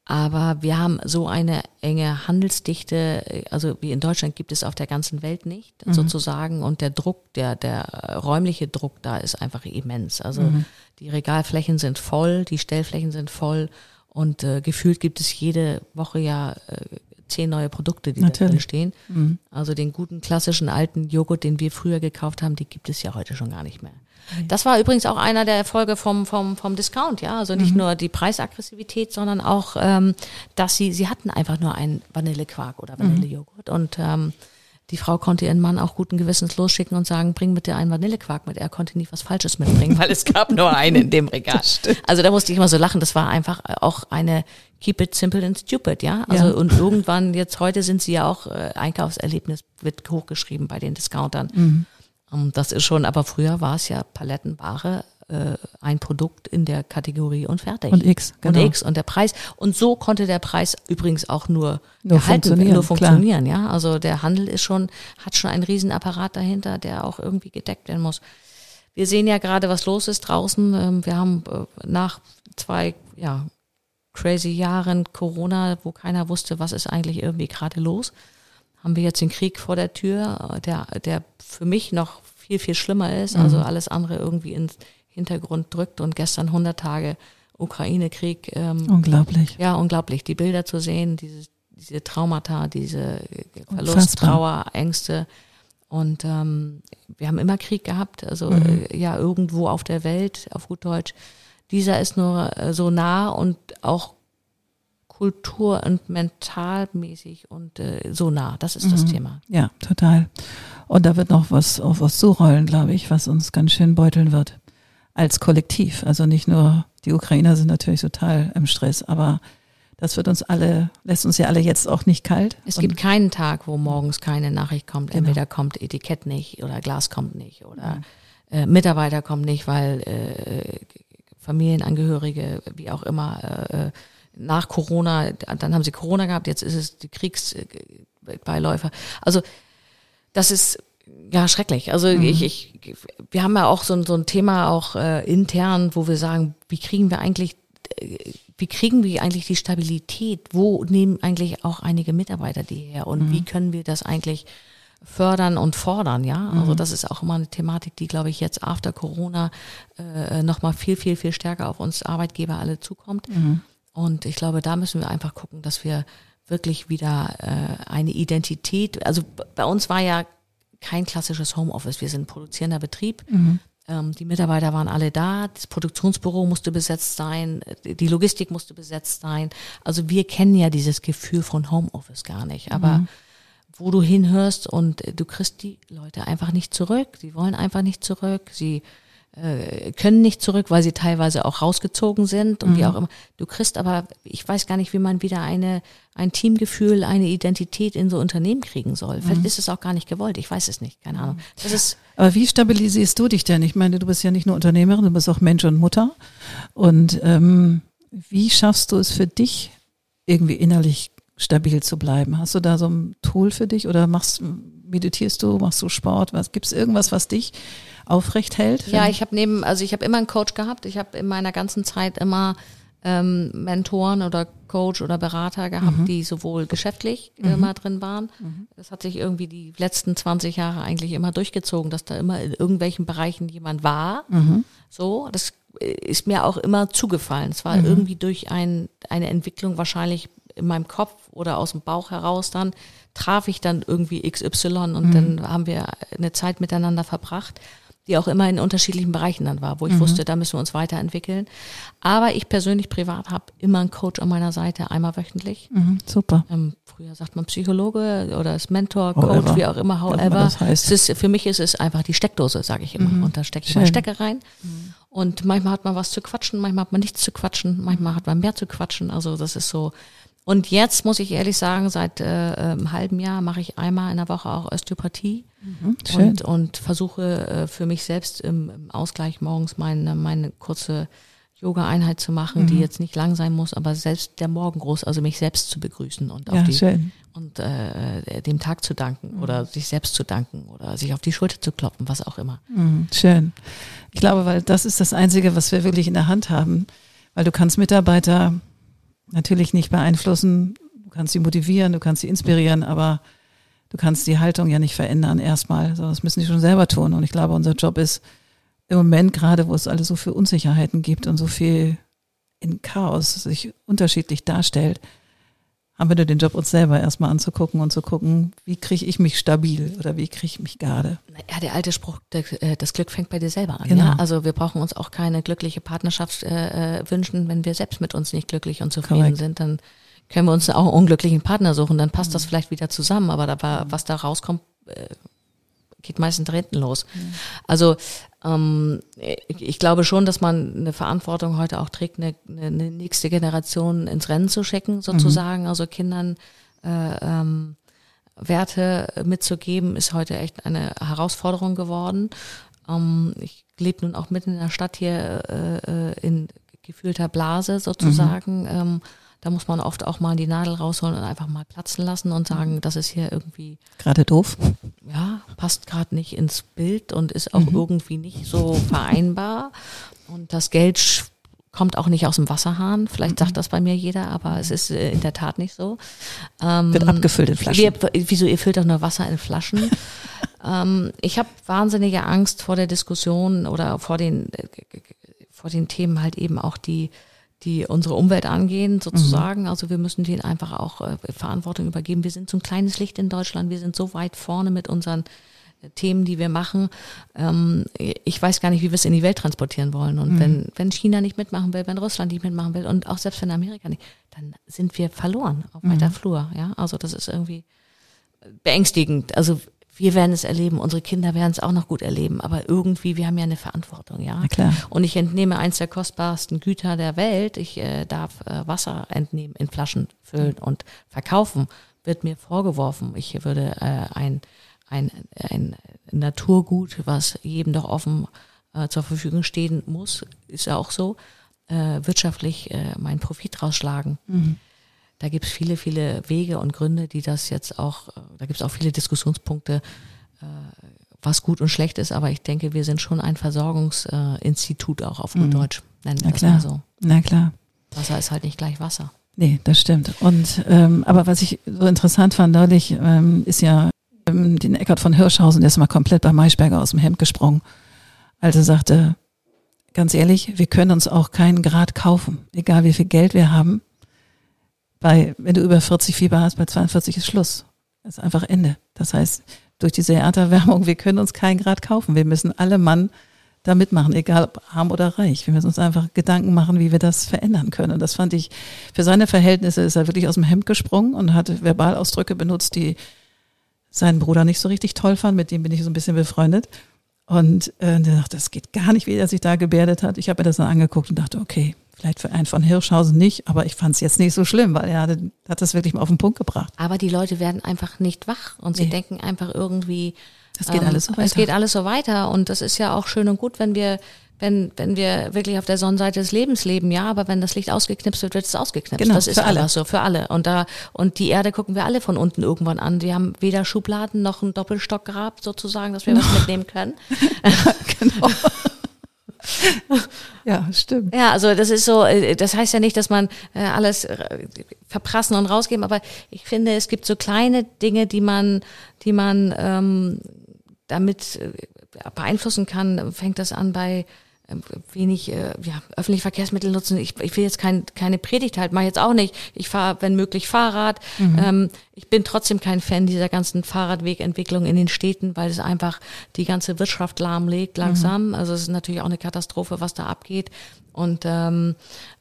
Aber wir haben so eine enge Handelsdichte, also wie in Deutschland gibt es auf der ganzen Welt nicht, mhm. sozusagen. Und der Druck, der, der räumliche Druck da ist einfach immens. Also mhm. die Regalflächen sind voll, die Stellflächen sind voll und äh, gefühlt gibt es jede Woche ja äh, zehn neue Produkte, die Natürlich. da drin stehen. Mhm. Also den guten klassischen alten Joghurt, den wir früher gekauft haben, die gibt es ja heute schon gar nicht mehr. Das war übrigens auch einer der Erfolge vom, vom, vom Discount, ja. Also nicht mhm. nur die Preisaggressivität, sondern auch, ähm, dass sie, sie hatten einfach nur einen Vanillequark oder mhm. Vanillejoghurt. Mhm. Und ähm, die Frau konnte ihren Mann auch guten Gewissens losschicken und sagen, bring bitte einen Vanillequark mit. Er konnte nie was Falsches mitbringen, weil es gab nur einen in dem Regal. Also da musste ich immer so lachen. Das war einfach auch eine Keep it simple and stupid, ja. Also ja. und irgendwann jetzt heute sind sie ja auch äh, Einkaufserlebnis wird hochgeschrieben bei den Discountern. Mhm. Um, das ist schon, aber früher war es ja Palettenware, äh, ein Produkt in der Kategorie und fertig. Und X, genau. Und X und der Preis. Und so konnte der Preis übrigens auch nur, Nur gehalten, funktionieren, nur funktionieren, ja. Also der Handel ist schon, hat schon einen Riesenapparat dahinter, der auch irgendwie gedeckt werden muss. Wir sehen ja gerade, was los ist draußen. Ähm, Wir haben äh, nach zwei, ja, crazy Jahren Corona, wo keiner wusste, was ist eigentlich irgendwie gerade los, haben wir jetzt den Krieg vor der Tür, äh, der, der für mich noch viel, viel schlimmer ist. Also alles andere irgendwie ins Hintergrund drückt und gestern 100 Tage Ukraine-Krieg. Ähm, Unglaublich. ja, unglaublich, die Bilder zu sehen, diese, diese Traumata, diese Verlust, Unfassbar. Trauer, Ängste. Und ähm, wir haben immer Krieg gehabt, also Mhm. äh, ja, irgendwo auf der Welt, auf gut Deutsch. Dieser ist nur äh, so nah und auch kultur- und mentalmäßig und äh, so nah. Das ist Mhm. das Thema. Ja, total. Und da wird noch was auf was zurollen, glaube ich, was uns ganz schön beuteln wird. Als Kollektiv. Also nicht nur die Ukrainer sind natürlich total im Stress, aber das wird uns alle, lässt uns ja alle jetzt auch nicht kalt. Es gibt keinen Tag, wo morgens keine Nachricht kommt. Genau. Entweder kommt Etikett nicht oder Glas kommt nicht oder äh, Mitarbeiter kommt nicht, weil äh, Familienangehörige, wie auch immer, äh, nach Corona, dann haben sie Corona gehabt, jetzt ist es die Kriegsbeiläufer. Also das ist ja schrecklich. Also ich, ich, wir haben ja auch so, ein- so ein Thema auch äh, intern, wo wir sagen, wie kriegen wir eigentlich äh, wie kriegen wir eigentlich die Stabilität? Wo nehmen eigentlich auch einige Mitarbeiter die her? Und wie können wir das eigentlich fördern und fordern? Ja, also das ist auch immer eine Thematik, die, glaube ich, jetzt after Corona äh, nochmal viel, viel, viel stärker auf uns Arbeitgeber alle zukommt. Und ich glaube, da müssen wir einfach gucken, dass wir wirklich wieder äh, eine Identität, also bei uns war ja kein klassisches Homeoffice. Wir sind ein produzierender Betrieb. Ähm, die Mitarbeiter waren alle da. Das Produktionsbüro musste besetzt sein. Die Logistik musste besetzt sein. Also wir kennen ja dieses Gefühl von Homeoffice gar nicht. Aber wo du hinhörst und du kriegst die Leute einfach nicht zurück. Sie wollen einfach nicht zurück. Sie äh, können nicht zurück, weil sie teilweise auch rausgezogen sind und wie auch immer. Du kriegst aber, ich weiß gar nicht, wie man wieder eine, ein Teamgefühl, eine Identität in so Unternehmen kriegen soll. Vielleicht ist es auch gar nicht gewollt. Ich weiß es nicht. Keine Ahnung. Das ist, Aber wie stabilisierst du dich denn? Ich meine, du bist ja nicht nur Unternehmerin, du bist auch Mensch und Mutter. Und ähm, wie schaffst du es für dich, irgendwie innerlich stabil zu bleiben? Hast du da so ein Tool für dich oder machst, meditierst du, machst du Sport? Was gibt's irgendwas, was dich aufrecht hält? Ja, ich habe neben, also ich habe immer einen Coach gehabt. Ich habe in meiner ganzen Zeit immer ähm, Mentoren oder Coach oder Berater gehabt, die sowohl geschäftlich äh, mal drin waren. Das hat sich irgendwie die letzten 20 Jahre eigentlich immer durchgezogen, dass da immer in irgendwelchen Bereichen jemand war. So, das äh, ist mir auch immer zugefallen. Es war irgendwie durch ein, eine Entwicklung wahrscheinlich in meinem Kopf oder aus dem Bauch heraus dann traf ich dann irgendwie XY und dann haben wir eine Zeit miteinander verbracht, die auch immer in unterschiedlichen Bereichen dann war, wo ich wusste, da müssen wir uns weiterentwickeln. Aber ich persönlich privat habe immer einen Coach an meiner Seite, einmal wöchentlich. Mhm, super. Ähm, früher sagt man Psychologe oder ist Mentor, However. Coach, wie auch immer, however. das heißt. Ist, für mich ist es einfach die Steckdose, sage ich immer. Und da stecke ich Schön. meine Stecker rein. Und manchmal hat man was zu quatschen, manchmal hat man nichts zu quatschen, manchmal hat man mehr zu quatschen. Also das ist so. Und jetzt muss ich ehrlich sagen, seit äh, einem halben Jahr mache ich einmal in der Woche auch Osteopathie Schön. und, und versuche äh, für mich selbst im, im Ausgleich morgens meine, meine kurze Yoga-Einheit zu machen, Mhm. die jetzt nicht lang sein muss, aber selbst der Morgengruß, also mich selbst zu begrüßen und auf Ja, die schön. und äh, dem Tag zu danken Mhm. oder sich selbst zu danken oder sich auf die Schulter zu klopfen, was auch immer. Mhm, schön. Ich glaube, weil das ist das Einzige, was wir wirklich in der Hand haben. Weil du kannst Mitarbeiter natürlich nicht beeinflussen, du kannst sie motivieren, du kannst sie inspirieren, aber du kannst die Haltung ja nicht verändern erstmal. sondern Das müssen die schon selber tun. Und ich glaube, unser Job ist im Moment gerade, wo es alles so viel Unsicherheiten gibt und so viel in Chaos sich unterschiedlich darstellt, haben wir nur den Job, uns selber erstmal anzugucken und zu gucken, wie kriege ich mich stabil oder wie kriege ich mich gerade. Ja, der alte Spruch, der, äh, das Glück fängt bei dir selber an. Genau. Ja? Also wir brauchen uns auch keine glückliche Partnerschaft äh, äh, wünschen, wenn wir selbst mit uns nicht glücklich und zufrieden Korrekt. sind, dann können wir uns auch einen unglücklichen Partner suchen, dann passt Mhm. das vielleicht wieder zusammen, aber da, war- was da rauskommt, äh, geht meistens hinten los. Also ähm, ich, ich glaube schon, dass man eine Verantwortung heute auch trägt, eine, eine, nächste Generation ins Rennen zu schicken, sozusagen, also Kindern äh, ähm, Werte mitzugeben, ist heute echt eine Herausforderung geworden. Ähm, ich lebe nun auch mitten in der Stadt hier äh, äh in gefühlter Blase sozusagen. Mhm. Ähm, da muss man oft auch mal die Nadel rausholen und einfach mal platzen lassen und sagen, das ist hier irgendwie gerade doof. Ja, passt gerade nicht ins Bild und ist auch mhm. irgendwie nicht so vereinbar. Und das Geld kommt auch nicht aus dem Wasserhahn. Vielleicht sagt mhm. das bei mir jeder, aber es ist äh, in der Tat nicht so. Ähm, Wird abgefüllt in Flaschen. Wir, wieso, ihr füllt doch nur Wasser in Flaschen? ähm, ich habe wahnsinnige Angst vor der Diskussion oder vor den, äh, vor den Themen halt eben auch die die unsere Umwelt angehen, sozusagen. Mhm. Also wir müssen denen einfach auch äh, Verantwortung übergeben. Wir sind so ein kleines Licht in Deutschland. Wir sind so weit vorne mit unseren äh, Themen, die wir machen. Ähm, ich weiß gar nicht, wie wir es in die Welt transportieren wollen. Und mhm. wenn, wenn China nicht mitmachen will, wenn Russland nicht mitmachen will und auch selbst wenn Amerika nicht, dann sind wir verloren auf weiter mhm. Flur. Ja, also das ist irgendwie beängstigend. Also wir werden es erleben, unsere Kinder werden es auch noch gut erleben, aber irgendwie, wir haben ja eine Verantwortung, ja. Und ich entnehme eins der kostbarsten Güter der Welt. Ich äh, darf äh, Wasser entnehmen, in Flaschen füllen und verkaufen. Wird mir vorgeworfen, ich würde äh, ein, ein, ein Naturgut, was jedem doch offen äh, zur Verfügung stehen muss, ist ja auch so, äh, wirtschaftlich äh, meinen Profit rausschlagen. Mhm da gibt es viele, viele Wege und Gründe, die das jetzt auch, äh, da gibt es auch viele Diskussionspunkte, äh, was gut und schlecht ist, aber ich denke, wir sind schon ein Versorgungsinstitut auch auf gut mhm. Deutsch, nennen wir das mal so. Na klar. Wasser ist halt nicht gleich Wasser. Nee, das stimmt. Und ähm, aber was ich so interessant fand neulich, ähm, ist ja ähm, den Eckart von Hirschhausen, der ist mal komplett bei Maischberger aus dem Hemd gesprungen, als er sagte, ganz ehrlich, wir können uns auch keinen Grad kaufen, egal wie viel Geld wir haben. Bei, wenn du über 40 Fieber hast, bei 42 ist Schluss. Das ist einfach Ende. Das heißt, durch diese Erderwärmung, wir können uns keinen Grad kaufen. Wir müssen alle Mann da mitmachen, egal ob arm oder reich. Wir müssen uns einfach Gedanken machen, wie wir das verändern können. Und das fand ich, für seine Verhältnisse ist er wirklich aus dem Hemd gesprungen und hat Verbalausdrücke benutzt, die seinen Bruder nicht so richtig toll fand. Mit dem bin ich so ein bisschen befreundet. Und äh, der dachte, das geht gar nicht, wie er sich da gebärdet hat. Ich habe mir das dann angeguckt und dachte, okay, Vielleicht für einen von Hirschhausen nicht, aber ich fand es jetzt nicht so schlimm, weil er hat, hat das wirklich mal auf den Punkt gebracht. Aber die Leute werden einfach nicht wach und sie nee. denken einfach irgendwie, es geht ähm, alles so weiter. Es geht alles so weiter und das ist ja auch schön und gut, wenn wir wenn, wenn wir wirklich auf der Sonnenseite des Lebens leben, ja, aber wenn das Licht ausgeknipst wird, wird es ausgeknipst. Genau, das ist für alle. so, für alle. Und da, und die Erde gucken wir alle von unten irgendwann an. Die haben weder Schubladen noch einen Doppelstockgrab sozusagen, dass wir genau. was mitnehmen können. genau. ja, stimmt. Ja, also das ist so, äh, das heißt ja nicht, dass man äh, alles äh, verprassen und rausgeben, aber ich finde, es gibt so kleine Dinge, die man, die man ähm, damit beeinflussen kann. Fängt das an bei wenig äh, ja, öffentliche Verkehrsmittel nutzen. Ich, ich will jetzt kein, keine Predigt halten, mache jetzt auch nicht. Ich fahre, wenn möglich, Fahrrad. Mhm. Ähm, ich bin trotzdem kein Fan dieser ganzen Fahrradwegentwicklung in den Städten, weil es einfach die ganze Wirtschaft lahmlegt langsam. Mhm. Also es ist natürlich auch eine Katastrophe, was da abgeht. Und ähm,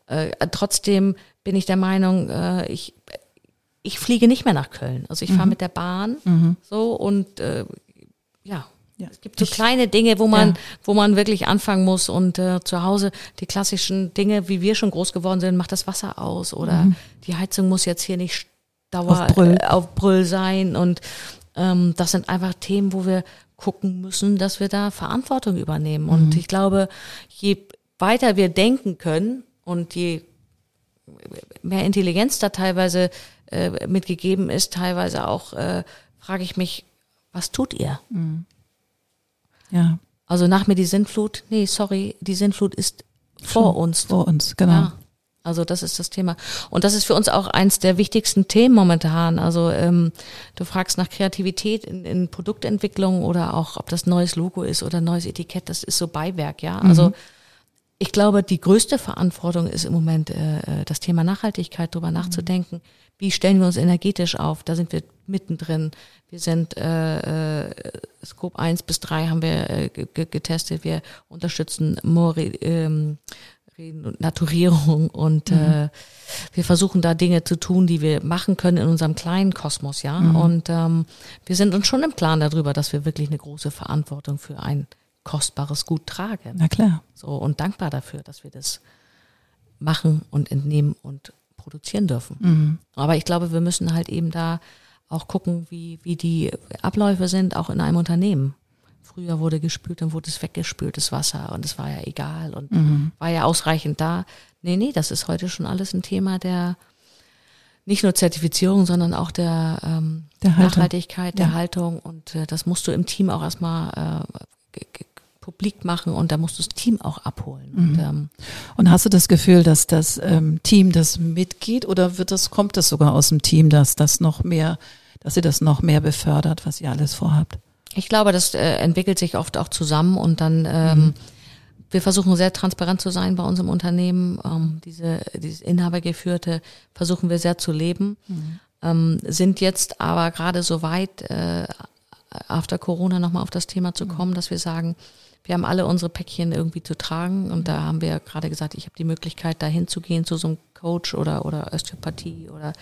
äh, trotzdem bin ich der Meinung, äh, ich ich fliege nicht mehr nach Köln. Also ich fahre mhm. mit der Bahn mhm. so und äh, ja, ja. Es gibt so kleine Dinge, wo man, ja. wo man wirklich anfangen muss und äh, zu Hause die klassischen Dinge, wie wir schon groß geworden sind, macht das Wasser aus oder mhm. die Heizung muss jetzt hier nicht Dauer auf Brüll, äh, auf Brüll sein und ähm, das sind einfach Themen, wo wir gucken müssen, dass wir da Verantwortung übernehmen. Mhm. Und ich glaube, je weiter wir denken können und je mehr Intelligenz da teilweise äh, mitgegeben ist, teilweise auch, äh, frage ich mich, was tut ihr? Mhm. Ja. Also nach mir die Sintflut, nee, sorry, die Sintflut ist vor Schon uns. Vor uns, genau. Ja. Also das ist das Thema. Und das ist für uns auch eins der wichtigsten Themen momentan. Also ähm, du fragst nach Kreativität in, in Produktentwicklung oder auch, ob das neues Logo ist oder neues Etikett, das ist so Beiwerk, ja. Also mhm. ich glaube, die größte Verantwortung ist im Moment äh, äh das Thema Nachhaltigkeit, darüber nachzudenken. Wie stellen wir uns energetisch auf? Da sind wir mittendrin. Wir sind äh, äh, Scope 1 bis 3 haben wir äh, getestet. Wir unterstützen More, ähm, Naturierung und mhm. äh, wir versuchen da Dinge zu tun, die wir machen können in unserem kleinen Kosmos, ja. Mhm. Und ähm, wir sind uns schon im Plan darüber, dass wir wirklich eine große Verantwortung für ein kostbares Gut tragen. Na klar. So und dankbar dafür, dass wir das machen und entnehmen und produzieren dürfen. Mhm. Aber ich glaube, wir müssen halt eben da auch gucken, wie, wie die Abläufe sind, auch in einem Unternehmen. Früher wurde gespült, dann wurde es weggespült, das Wasser, und es war ja egal und Mhm. war ja ausreichend da. Nee, nee, das ist heute schon alles ein Thema der nicht nur Zertifizierung, sondern auch der, ähm, Der. Nachhaltigkeit, der Ja. Haltung. Und äh, das musst du im Team auch erstmal äh, publik machen und da musst du das Team auch abholen. Und, Mhm. ähm, Und hast du das Gefühl, dass das ähm, Team das mitgeht oder wird das, kommt das sogar aus dem Team, dass das noch mehr, dass ihr das noch mehr befördert, was ihr alles vorhabt? Ich glaube, das äh, entwickelt sich oft auch zusammen und dann ähm, wir versuchen sehr transparent zu sein bei uns im Unternehmen. Ähm, diese dieses Inhabergeführte versuchen wir sehr zu leben. Ähm, sind jetzt aber gerade so weit, äh, after Corona nochmal auf das Thema zu kommen, dass wir sagen, wir haben alle unsere Päckchen irgendwie zu tragen und da haben wir gerade gesagt, ich habe die Möglichkeit, da hinzugehen zu so einem Coach oder, oder Osteopathie oder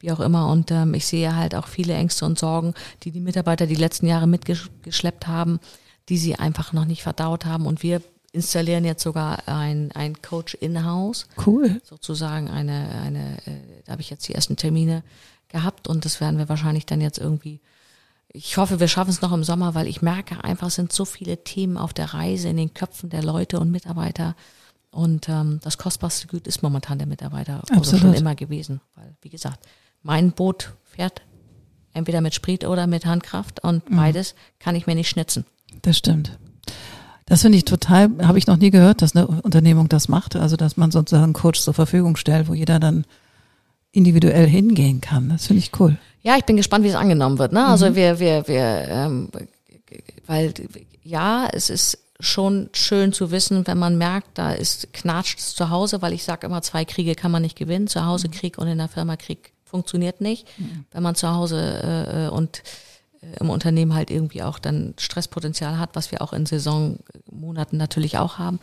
wie auch immer. Und ähm, ich sehe halt auch viele Ängste und Sorgen, die die Mitarbeiter die letzten Jahre mitgeschleppt haben, die sie einfach noch nicht verdaut haben. Und wir installieren jetzt sogar ein, ein Coach in-house Cool. sozusagen eine, eine, äh, da habe ich jetzt die ersten Termine gehabt und das werden wir wahrscheinlich dann jetzt irgendwie, ich hoffe, wir schaffen es noch im Sommer, weil ich merke einfach, es sind so viele Themen auf der Reise in den Köpfen der Leute und Mitarbeiter und ähm, das kostbarste Gut ist momentan der Mitarbeiter Absolut. schon immer gewesen, weil wie gesagt, mein Boot fährt entweder mit Sprit oder mit Handkraft und beides kann ich mir nicht schnitzen. Das stimmt. Das finde ich total, habe ich noch nie gehört, dass eine Unternehmung das macht. Also, dass man sozusagen einen Coach zur Verfügung stellt, wo jeder dann individuell hingehen kann. Das finde ich cool. Ja, ich bin gespannt, wie es angenommen wird. Ne? Also wir, wir, wir, ähm, weil ja, es ist schon schön zu wissen, wenn man merkt, da ist knatscht es zu Hause, weil ich sage immer, zwei Kriege kann man nicht gewinnen. Zu Hause Krieg und in der Firma Krieg funktioniert nicht. Wenn man zu Hause äh, und äh, im Unternehmen halt irgendwie auch dann Stresspotenzial hat, was wir auch in Saisonmonaten natürlich auch haben.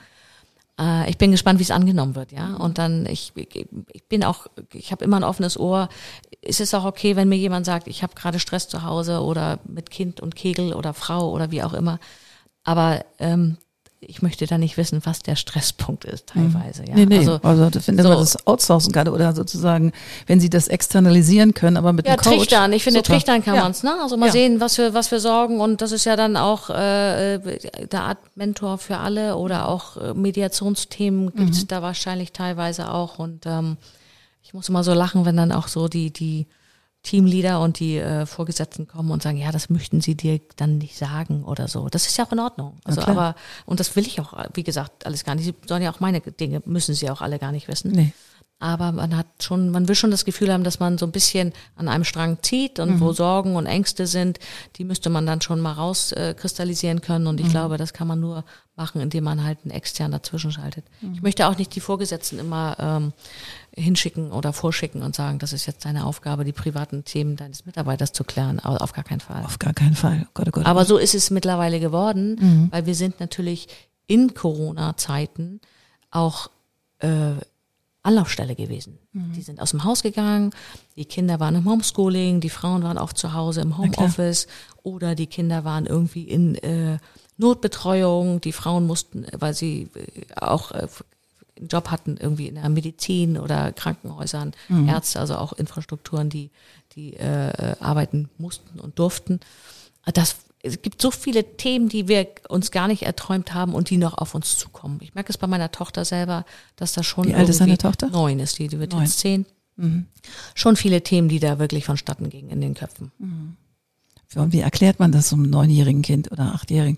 Äh, ich bin gespannt, wie es angenommen wird, ja. Und dann, ich, ich bin auch, ich habe immer ein offenes Ohr. Ist es auch okay, wenn mir jemand sagt, ich habe gerade Stress zu Hause oder mit Kind und Kegel oder Frau oder wie auch immer. Aber ähm, ich möchte da nicht wissen, was der Stresspunkt ist teilweise. Ja. Nee, nee. Also, Also, das finde so. man das outsourcen kann oder sozusagen, wenn sie das externalisieren können, aber mit Ja, einem Coach. trichtern. Ich finde, Super. trichtern kann ja. man's, ne? Also mal Ja. sehen, was wir, was wir sorgen. Und das ist ja dann auch äh, der Art Mentor für alle oder auch äh, Mediationsthemen gibt's Mhm. da wahrscheinlich teilweise auch. Und ähm, ich muss immer so lachen, wenn dann auch so die, die Teamleader und die äh, Vorgesetzten kommen und sagen, ja, das möchten sie dir dann nicht sagen oder so. Das ist ja auch in Ordnung. Also klar. aber, und das will ich auch, wie gesagt, alles gar nicht. Sie sollen ja auch meine Dinge, müssen sie auch alle gar nicht wissen. Nee. Aber man hat schon, man will schon das Gefühl haben, dass man so ein bisschen an einem Strang zieht und wo Sorgen und Ängste sind, die müsste man dann schon mal rauskristallisieren äh, kristallisieren können. Und ich glaube, das kann man nur machen, indem man halt einen extern dazwischen schaltet. Ich möchte auch nicht die Vorgesetzten immer ähm, hinschicken oder vorschicken und sagen, das ist jetzt deine Aufgabe, die privaten Themen deines Mitarbeiters zu klären. Aber auf gar keinen Fall. Auf gar keinen Fall. Oh Gott, oh Gott. Aber so ist es mittlerweile geworden, weil wir sind natürlich in Corona-Zeiten auch äh, Anlaufstelle gewesen. Die sind aus dem Haus gegangen, die Kinder waren im Homeschooling, die Frauen waren auch zu Hause im. Homeoffice oder die Kinder waren irgendwie in äh, Notbetreuung, die Frauen mussten, weil sie äh, auch äh, einen Job hatten, irgendwie in der Medizin oder Krankenhäusern, Ärzte, also auch Infrastrukturen, die, die äh, äh, arbeiten mussten und durften. Das, es gibt so viele Themen, die wir uns gar nicht erträumt haben und die noch auf uns zukommen. Ich merke es bei meiner Tochter selber, dass das schon Wie alt ist deine Tochter? Neun ist die, die wird Neun. jetzt zehn. Schon viele Themen, die da wirklich vonstatten gingen in den Köpfen. Und wie erklärt man das so einem neunjährigen Kind oder achtjährigen?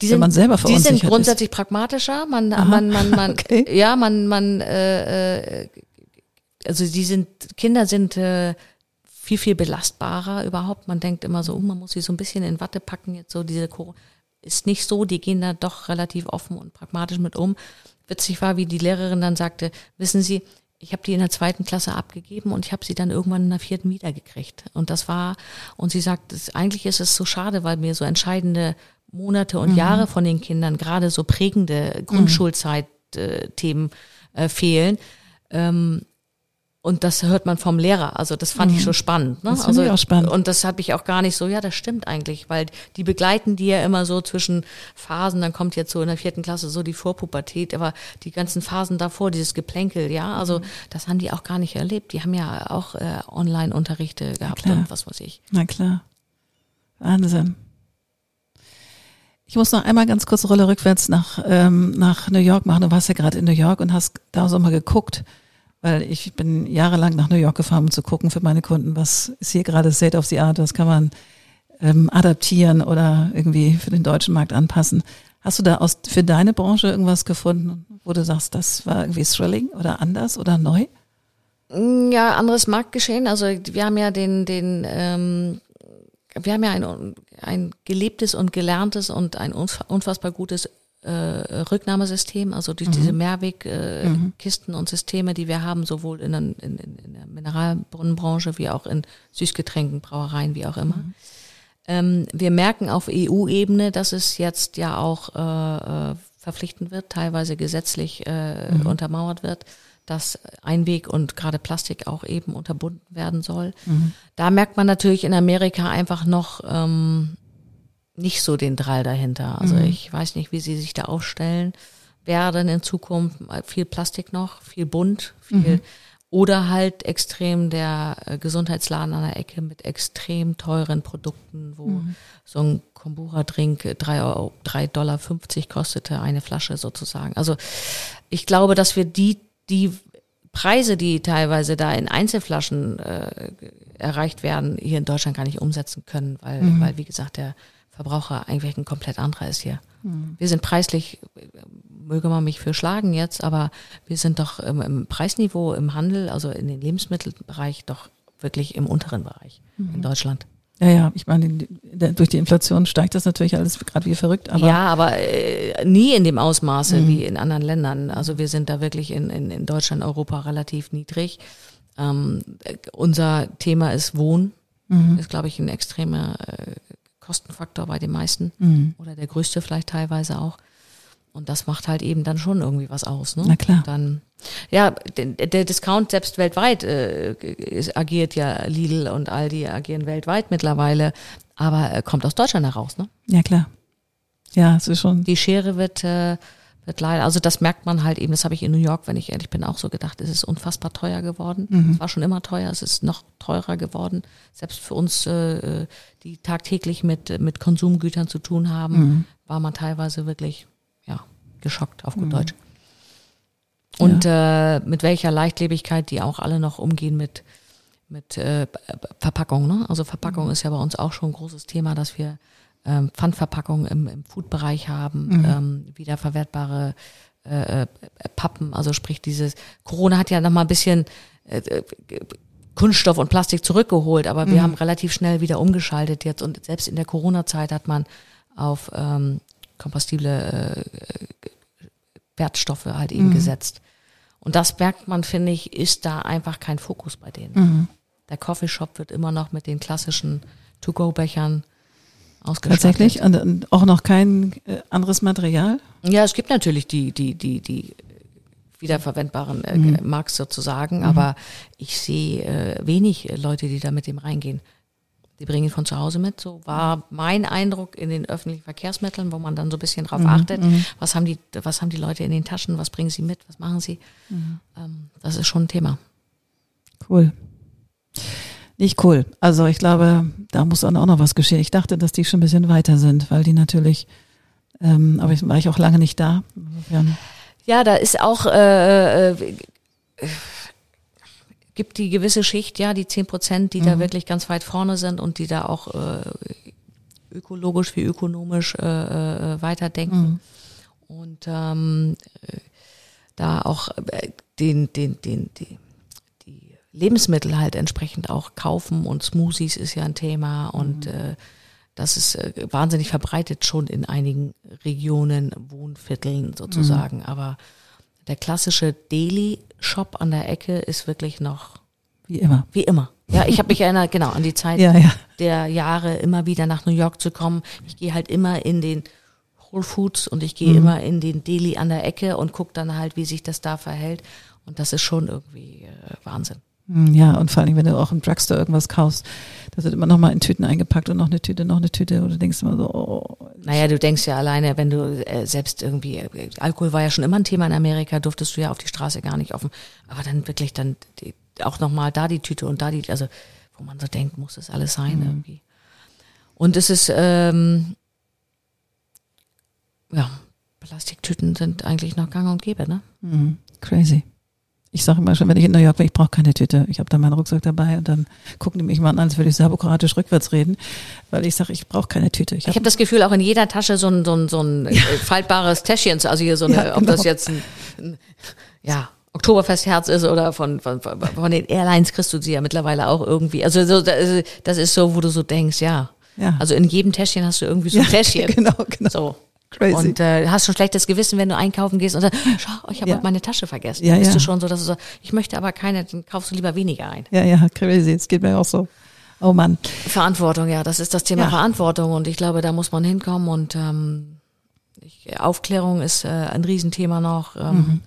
Die Wenn man selber die sind grundsätzlich pragmatischer. Man, man, man, man, okay. ja, man, man, äh, äh, also die sind Kinder sind äh, viel viel belastbarer überhaupt. Man denkt immer so, oh, man muss sie so ein bisschen in Watte packen. Jetzt so diese Corona ist nicht so. Die gehen da doch relativ offen und pragmatisch mit um. Witzig war, wie die Lehrerin dann sagte, wissen Sie, ich habe die in der zweiten Klasse abgegeben und ich habe sie dann irgendwann in der vierten wiedergekriegt. Und das war, und sie sagt, eigentlich ist es so schade, weil mir so entscheidende Monate und Jahre von den Kindern, gerade so prägende Grundschulzeit-Themen äh, fehlen. Ähm, und das hört man vom Lehrer. Also das fand ich so spannend. Ne? Das also, ich auch spannend. Und das habe ich auch gar nicht so, ja, das stimmt eigentlich, weil die begleiten die ja immer so zwischen Phasen, dann kommt jetzt so in der vierten Klasse so die Vorpubertät, aber die ganzen Phasen davor, dieses Geplänkel, ja, also Mhm. das haben die auch gar nicht erlebt. Die haben ja auch äh, Online-Unterrichte gehabt und was weiß ich. Na klar. Wahnsinn. Ich muss noch einmal ganz kurz Rolle rückwärts nach, ähm, nach New York machen. Du warst ja gerade in New York und hast da so mal geguckt, weil ich bin jahrelang nach New York gefahren, um zu gucken für meine Kunden, was ist hier gerade State of the Art, was kann man ähm, adaptieren oder irgendwie für den deutschen Markt anpassen. Hast du da aus, für deine Branche irgendwas gefunden, wo du sagst, das war irgendwie thrilling oder anders oder neu? Ja, anderes Marktgeschehen. Also wir haben ja den, den ähm, wir haben ja ein, ein gelebtes und gelerntes und ein unfassbar gutes äh, Rücknahmesystem, also durch mhm. diese Mehrwegkisten äh, mhm. und Systeme, die wir haben, sowohl in, in, in der Mineralbrunnenbranche wie auch in Süßgetränken, Brauereien, wie auch immer. Mhm. Ähm, wir merken auf EU-Ebene, dass es jetzt ja auch äh, äh, verpflichtend wird, teilweise gesetzlich äh, mhm. untermauert wird, dass Einweg und gerade Plastik auch eben unterbunden werden soll. Mhm. Da merkt man natürlich in Amerika einfach noch ähm, nicht so den Drall dahinter. Also mhm. ich weiß nicht, wie sie sich da aufstellen werden in Zukunft. Viel Plastik noch, viel bunt, viel mhm. oder halt extrem der äh, Gesundheitsladen an der Ecke mit extrem teuren Produkten, wo mhm. so ein Kombucha-Drink drei Euro, drei Dollar fünfzig kostete eine Flasche sozusagen. Also ich glaube, dass wir die die Preise, die teilweise da in Einzelflaschen äh, erreicht werden, hier in Deutschland gar nicht umsetzen können, weil, mhm. weil wie gesagt, der Verbraucher eigentlich ein komplett anderer ist hier. Mhm. Wir sind preislich, möge man mich für schlagen jetzt, aber wir sind doch im, im Preisniveau im Handel, also in den Lebensmittelbereich, doch wirklich im unteren Bereich mhm. in Deutschland. Ja, ja, ich meine, durch die Inflation steigt das natürlich alles gerade wie verrückt. Aber ja, aber äh, nie in dem Ausmaße mhm. wie in anderen Ländern. Also wir sind da wirklich in, in, in Deutschland, Europa relativ niedrig. Ähm, unser Thema ist Wohnen, mhm. ist, glaube ich, ein extremer äh, Kostenfaktor bei den meisten mhm. oder der größte vielleicht teilweise auch. Und das macht halt eben dann schon irgendwie was aus. Ne? Na klar. Dann, ja, der Discount selbst weltweit äh, agiert ja Lidl und Aldi agieren weltweit mittlerweile, aber äh, kommt aus Deutschland heraus, ne? Ja klar. Ja, es ist schon. Die Schere wird äh, wird leider, also das merkt man halt eben, das habe ich in New York, wenn ich ehrlich bin, auch so gedacht, es ist unfassbar teuer geworden. Mhm. Es war schon immer teuer, es ist noch teurer geworden. Selbst für uns, äh, die tagtäglich mit, mit Konsumgütern zu tun haben, mhm. war man teilweise wirklich geschockt, auf gut mhm. Deutsch. Und ja. äh, mit welcher Leichtlebigkeit die auch alle noch umgehen mit, mit äh, Verpackung. Ne? Also Verpackung mhm. ist ja bei uns auch schon ein großes Thema, dass wir ähm, Pfandverpackungen im, im Foodbereich haben, mhm. ähm, wiederverwertbare äh, äh, Pappen. Also sprich dieses Corona hat ja noch mal ein bisschen äh, äh Kunststoff und Plastik zurückgeholt, aber wir mhm. haben relativ schnell wieder umgeschaltet jetzt und selbst in der Corona-Zeit hat man auf ähm, kompostible äh, Wertstoffe halt eben mhm. gesetzt. Und das merkt man, finde ich, ist da einfach kein Fokus bei denen. Mhm. Der Coffeeshop wird immer noch mit den klassischen To-Go-Bechern ausgestattet. Tatsächlich? Und auch noch kein äh, anderes Material? Ja, es gibt natürlich die, die, die, die wiederverwendbaren äh, mhm. Marks sozusagen, mhm. aber ich sehe äh, wenig Leute, die da mit dem reingehen. Die bringen ihn von zu Hause mit. So war mein Eindruck in den öffentlichen Verkehrsmitteln, wo man dann so ein bisschen drauf mhm, achtet. Mhm. Was haben die, was haben die Leute in den Taschen? Was bringen sie mit? Was machen sie? Mhm. Ähm, das ist schon ein Thema. Cool. Nicht cool. Also ich glaube, da muss dann auch noch was geschehen. Ich dachte, dass die schon ein bisschen weiter sind, weil die natürlich, ähm, aber ich war ich auch lange nicht da. Insofern. Ja, da ist auch äh, äh, gibt die gewisse Schicht, ja, die zehn Prozent, die mhm. da wirklich ganz weit vorne sind und die da auch äh, ökologisch wie ökonomisch äh, äh, weiterdenken. Mhm. Und ähm, äh, da auch äh, den, den, den, die Lebensmittel halt entsprechend auch kaufen und Smoothies ist ja ein Thema und mhm. äh, das ist äh, wahnsinnig verbreitet schon in einigen Regionen, Wohnvierteln sozusagen. Mhm. Aber der klassische Deli-Shop an der Ecke ist wirklich noch wie immer. Wie immer. Ja, ich habe mich erinnert, genau, an die Zeit ja, ja. der Jahre, immer wieder nach New York zu kommen. Ich gehe halt immer in den Whole Foods und ich gehe mhm. immer in den Deli an der Ecke und gucke dann halt, wie sich das da verhält. Und das ist schon irgendwie äh, Wahnsinn. Mhm, ja, und vor allem, wenn du auch im Drugstore irgendwas kaufst, das wird immer noch mal in Tüten eingepackt und noch eine Tüte, noch eine Tüte. Und du denkst immer so, oh. Naja, du denkst ja alleine, wenn du äh, selbst irgendwie, äh, Alkohol war ja schon immer ein Thema in Amerika, durftest du ja auf die Straße gar nicht offen. Aber dann wirklich dann die, auch nochmal da die Tüte und da die, also wo man so denkt, muss das alles sein mhm. irgendwie. Und es ist, ähm, ja, Plastiktüten sind eigentlich noch gang und gäbe, ne? Mhm. Crazy. Ich sage immer schon, wenn ich in New York bin, ich brauche keine Tüte. Ich habe da meinen Rucksack dabei und dann gucken die mich mal an, als würde ich serbokratisch rückwärts reden, weil ich sage, ich brauche keine Tüte. Ich habe hab das Gefühl, auch in jeder Tasche so ein, so ein, so ein ja. faltbares Täschchen, also hier so eine, ja, genau. ob das jetzt ein, ein ja, Oktoberfestherz ist oder von, von, von den Airlines kriegst du sie ja mittlerweile auch irgendwie. Also so, das ist so, wo du so denkst, ja. ja. Also in jedem Täschchen hast du irgendwie so ein ja, Täschchen. Genau, genau. So. Crazy. Und äh, hast schon schlechtes Gewissen, wenn du einkaufen gehst und sagst, schau, ich habe ja. meine Tasche vergessen. Ja, bist ja. du schon so, dass du sagst, ich möchte aber keine, dann kaufst du lieber weniger ein. Ja, ja, crazy. Es geht mir auch so. Oh Mann. Verantwortung, ja, das ist das Thema ja. Verantwortung und ich glaube, da muss man hinkommen und ähm, ich, Aufklärung ist äh, ein Riesenthema noch. Ähm, mhm.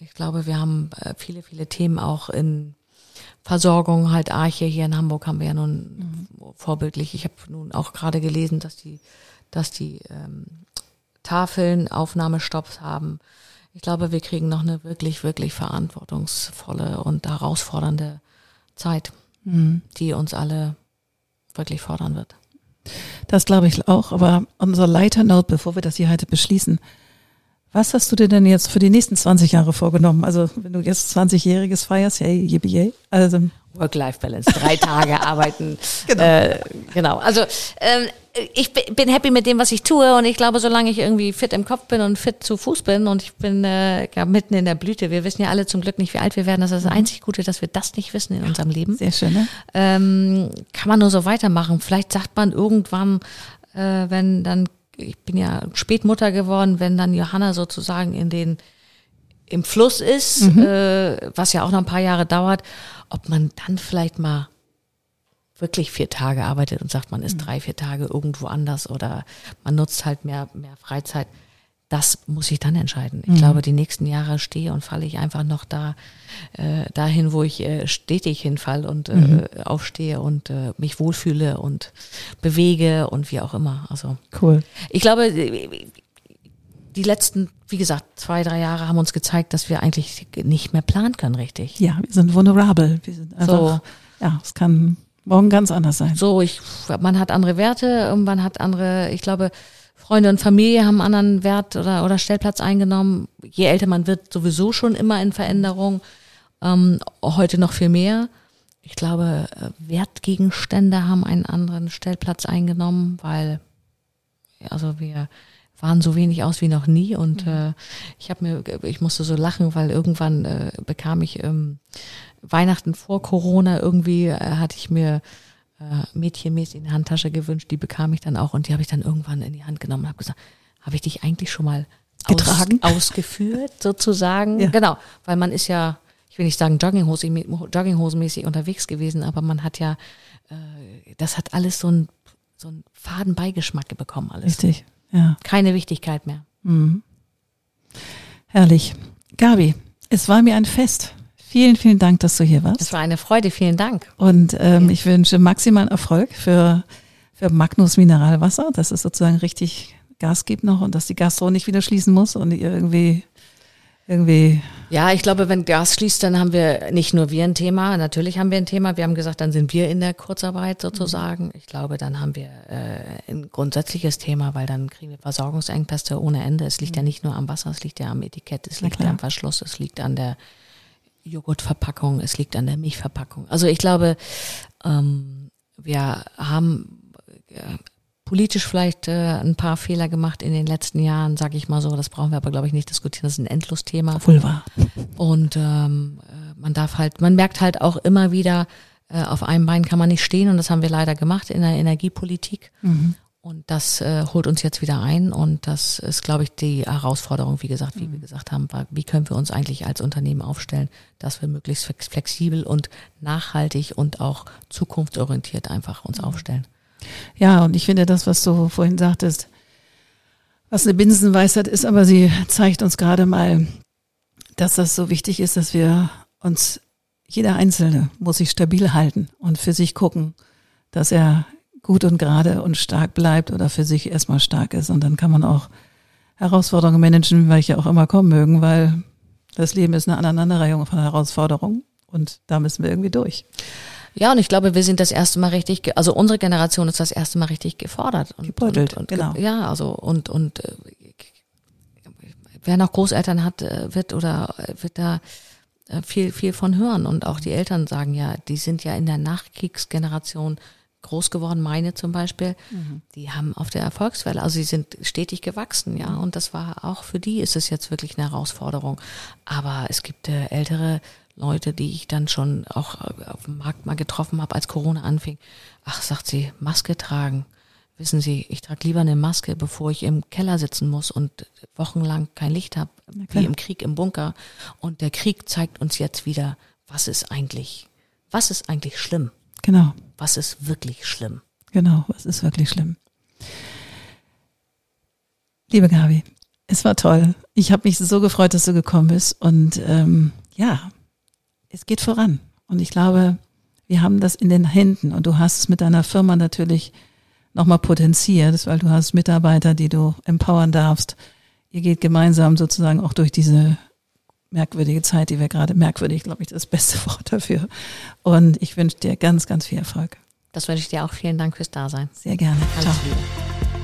Ich glaube, wir haben äh, viele, viele Themen auch in Versorgung, halt Arche hier in Hamburg haben wir ja nun mhm. vorbildlich. Ich habe nun auch gerade gelesen, dass die, dass die ähm, Tafeln Aufnahmestopps haben. Ich glaube, wir kriegen noch eine wirklich, wirklich verantwortungsvolle und herausfordernde Zeit, mhm. die uns alle wirklich fordern wird. Das glaube ich auch, aber unser Lighter Note, bevor wir das hier heute beschließen, was hast du dir denn jetzt für die nächsten 20 Jahre vorgenommen? Also wenn du jetzt 20-Jähriges feierst, hey, yippie. Also Work-Life-Balance, drei Tage arbeiten. Genau. Äh, genau. Also ähm, ich bin happy mit dem, was ich tue und ich glaube, solange ich irgendwie fit im Kopf bin und fit zu Fuß bin und ich bin äh, ja, mitten in der Blüte, wir wissen ja alle zum Glück nicht, wie alt wir werden, das ist das mhm. einzig Gute, dass wir das nicht wissen in unserem Leben. Sehr schön, ne? Ähm, kann man nur so weitermachen. Vielleicht sagt man irgendwann, äh, wenn dann ich bin ja Spätmutter geworden, wenn dann Johanna sozusagen in den im Fluss ist, mhm. äh, was ja auch noch ein paar Jahre dauert, ob man dann vielleicht mal wirklich vier Tage arbeitet und sagt, man ist mhm. drei, vier Tage irgendwo anders oder man nutzt halt mehr, mehr Freizeit das muss ich dann entscheiden. Ich mhm. glaube, die nächsten Jahre stehe und falle ich einfach noch da äh, dahin, wo ich äh, stetig hinfall und äh, mhm. aufstehe und äh, mich wohlfühle und bewege und wie auch immer. Also cool. Ich glaube, die letzten, wie gesagt, zwei, drei Jahre haben uns gezeigt, dass wir eigentlich nicht mehr planen können, richtig. Ja, wir sind vulnerable. Wir sind einfach, so. ja, es kann morgen ganz anders sein. So, ich, man hat andere Werte, man hat andere, ich glaube, Freunde und Familie haben einen anderen Wert oder, oder Stellplatz eingenommen. Je älter man wird, sowieso schon immer in Veränderung. Ähm, heute noch viel mehr. Ich glaube, äh, Wertgegenstände haben einen anderen Stellplatz eingenommen, weil also wir waren so wenig aus wie noch nie und mhm. äh, ich habe mir ich musste so lachen, weil irgendwann äh, bekam ich ähm, Weihnachten vor Corona irgendwie äh, hatte ich mir äh, mädchenmäßig in die Handtasche gewünscht. Die bekam ich dann auch und die habe ich dann irgendwann in die Hand genommen und habe gesagt, habe ich dich eigentlich schon mal getragen, aus, ausgeführt sozusagen? Ja. Genau, weil man ist ja, ich will nicht sagen Jogginghose, Jogginghosenmäßig unterwegs gewesen, aber man hat ja, äh, das hat alles so ein so einen faden Beigeschmack bekommen alles. Richtig, ja. Keine Wichtigkeit mehr. Mhm. Herrlich. Gabi, es war mir ein Fest. Vielen, vielen Dank, dass du hier warst. Es war eine Freude, vielen Dank. Und ähm, ich wünsche maximalen Erfolg für, für Magnus Mineralwasser, dass es sozusagen richtig Gas gibt noch und dass die Gastro nicht wieder schließen muss und irgendwie irgendwie. Ja, ich glaube, wenn Gas schließt, dann haben wir nicht nur wir ein Thema. Natürlich haben wir ein Thema. Wir haben gesagt, dann sind wir in der Kurzarbeit sozusagen. Ich glaube, dann haben wir äh, ein grundsätzliches Thema, weil dann kriegen wir Versorgungsengpässe ohne Ende. Es liegt ja nicht nur am Wasser, es liegt ja am Etikett, es liegt ja am Verschluss, es liegt an der Joghurtverpackung, es liegt an der Milchverpackung. Also ich glaube, ähm, wir haben äh, politisch vielleicht äh, ein paar Fehler gemacht in den letzten Jahren, sage ich mal so. Das brauchen wir aber, glaube ich, nicht diskutieren. Das ist ein Endlosthema. Wohl wahr. Und ähm, äh, man darf halt, man merkt halt auch immer wieder, äh, auf einem Bein kann man nicht stehen und das haben wir leider gemacht in der Energiepolitik. Mhm. Und das äh, holt uns jetzt wieder ein und das ist, glaube ich, die Herausforderung, wie gesagt, wie mhm. wir gesagt haben, war, wie können wir uns eigentlich als Unternehmen aufstellen, dass wir möglichst flexibel und nachhaltig und auch zukunftsorientiert einfach uns mhm. aufstellen. Ja, und ich finde das, was du vorhin sagtest, was eine Binsenweisheit ist, aber sie zeigt uns gerade mal, dass das so wichtig ist, dass wir uns, jeder Einzelne muss sich stabil halten und für sich gucken, dass er gut und gerade und stark bleibt oder für sich erstmal stark ist. Und dann kann man auch Herausforderungen managen, welche auch immer kommen mögen, weil das Leben ist eine Aneinanderreihung von Herausforderungen und da müssen wir irgendwie durch. Ja, und ich glaube, wir sind das erste Mal richtig, also unsere Generation ist das erste Mal richtig gefordert. Und, Gebeutelt, und, und genau. Ja, also und, und äh, wer noch Großeltern hat, äh, wird oder äh, wird da viel, viel von hören. Und auch die Eltern sagen ja, die sind ja in der Nachkriegsgeneration groß geworden, meine zum Beispiel, mhm. die haben auf der Erfolgswelle, also sie sind stetig gewachsen, ja. Und das war auch für die ist es jetzt wirklich eine Herausforderung. Aber es gibt äh, ältere Leute, die ich dann schon auch auf dem Markt mal getroffen habe, als Corona anfing. Ach, sagt sie, Maske tragen. Wissen Sie, ich trage lieber eine Maske, bevor ich im Keller sitzen muss und wochenlang kein Licht habe, wie im Krieg im Bunker. Und der Krieg zeigt uns jetzt wieder, was ist eigentlich, was ist eigentlich schlimm? Genau. Was ist wirklich schlimm? Genau, was ist wirklich schlimm? Liebe Gabi, es war toll. Ich habe mich so gefreut, dass du gekommen bist. Und ähm, ja, es geht voran. Und ich glaube, wir haben das in den Händen. Und du hast es mit deiner Firma natürlich nochmal potenziert, weil du hast Mitarbeiter, die du empowern darfst. Ihr geht gemeinsam sozusagen auch durch diese merkwürdige Zeit, die wir gerade, merkwürdig, glaube ich, das beste Wort dafür. Und ich wünsche dir ganz, ganz viel Erfolg. Das wünsche ich dir auch. Vielen Dank fürs Dasein. Sehr gerne. Alles Ciao. Liebe.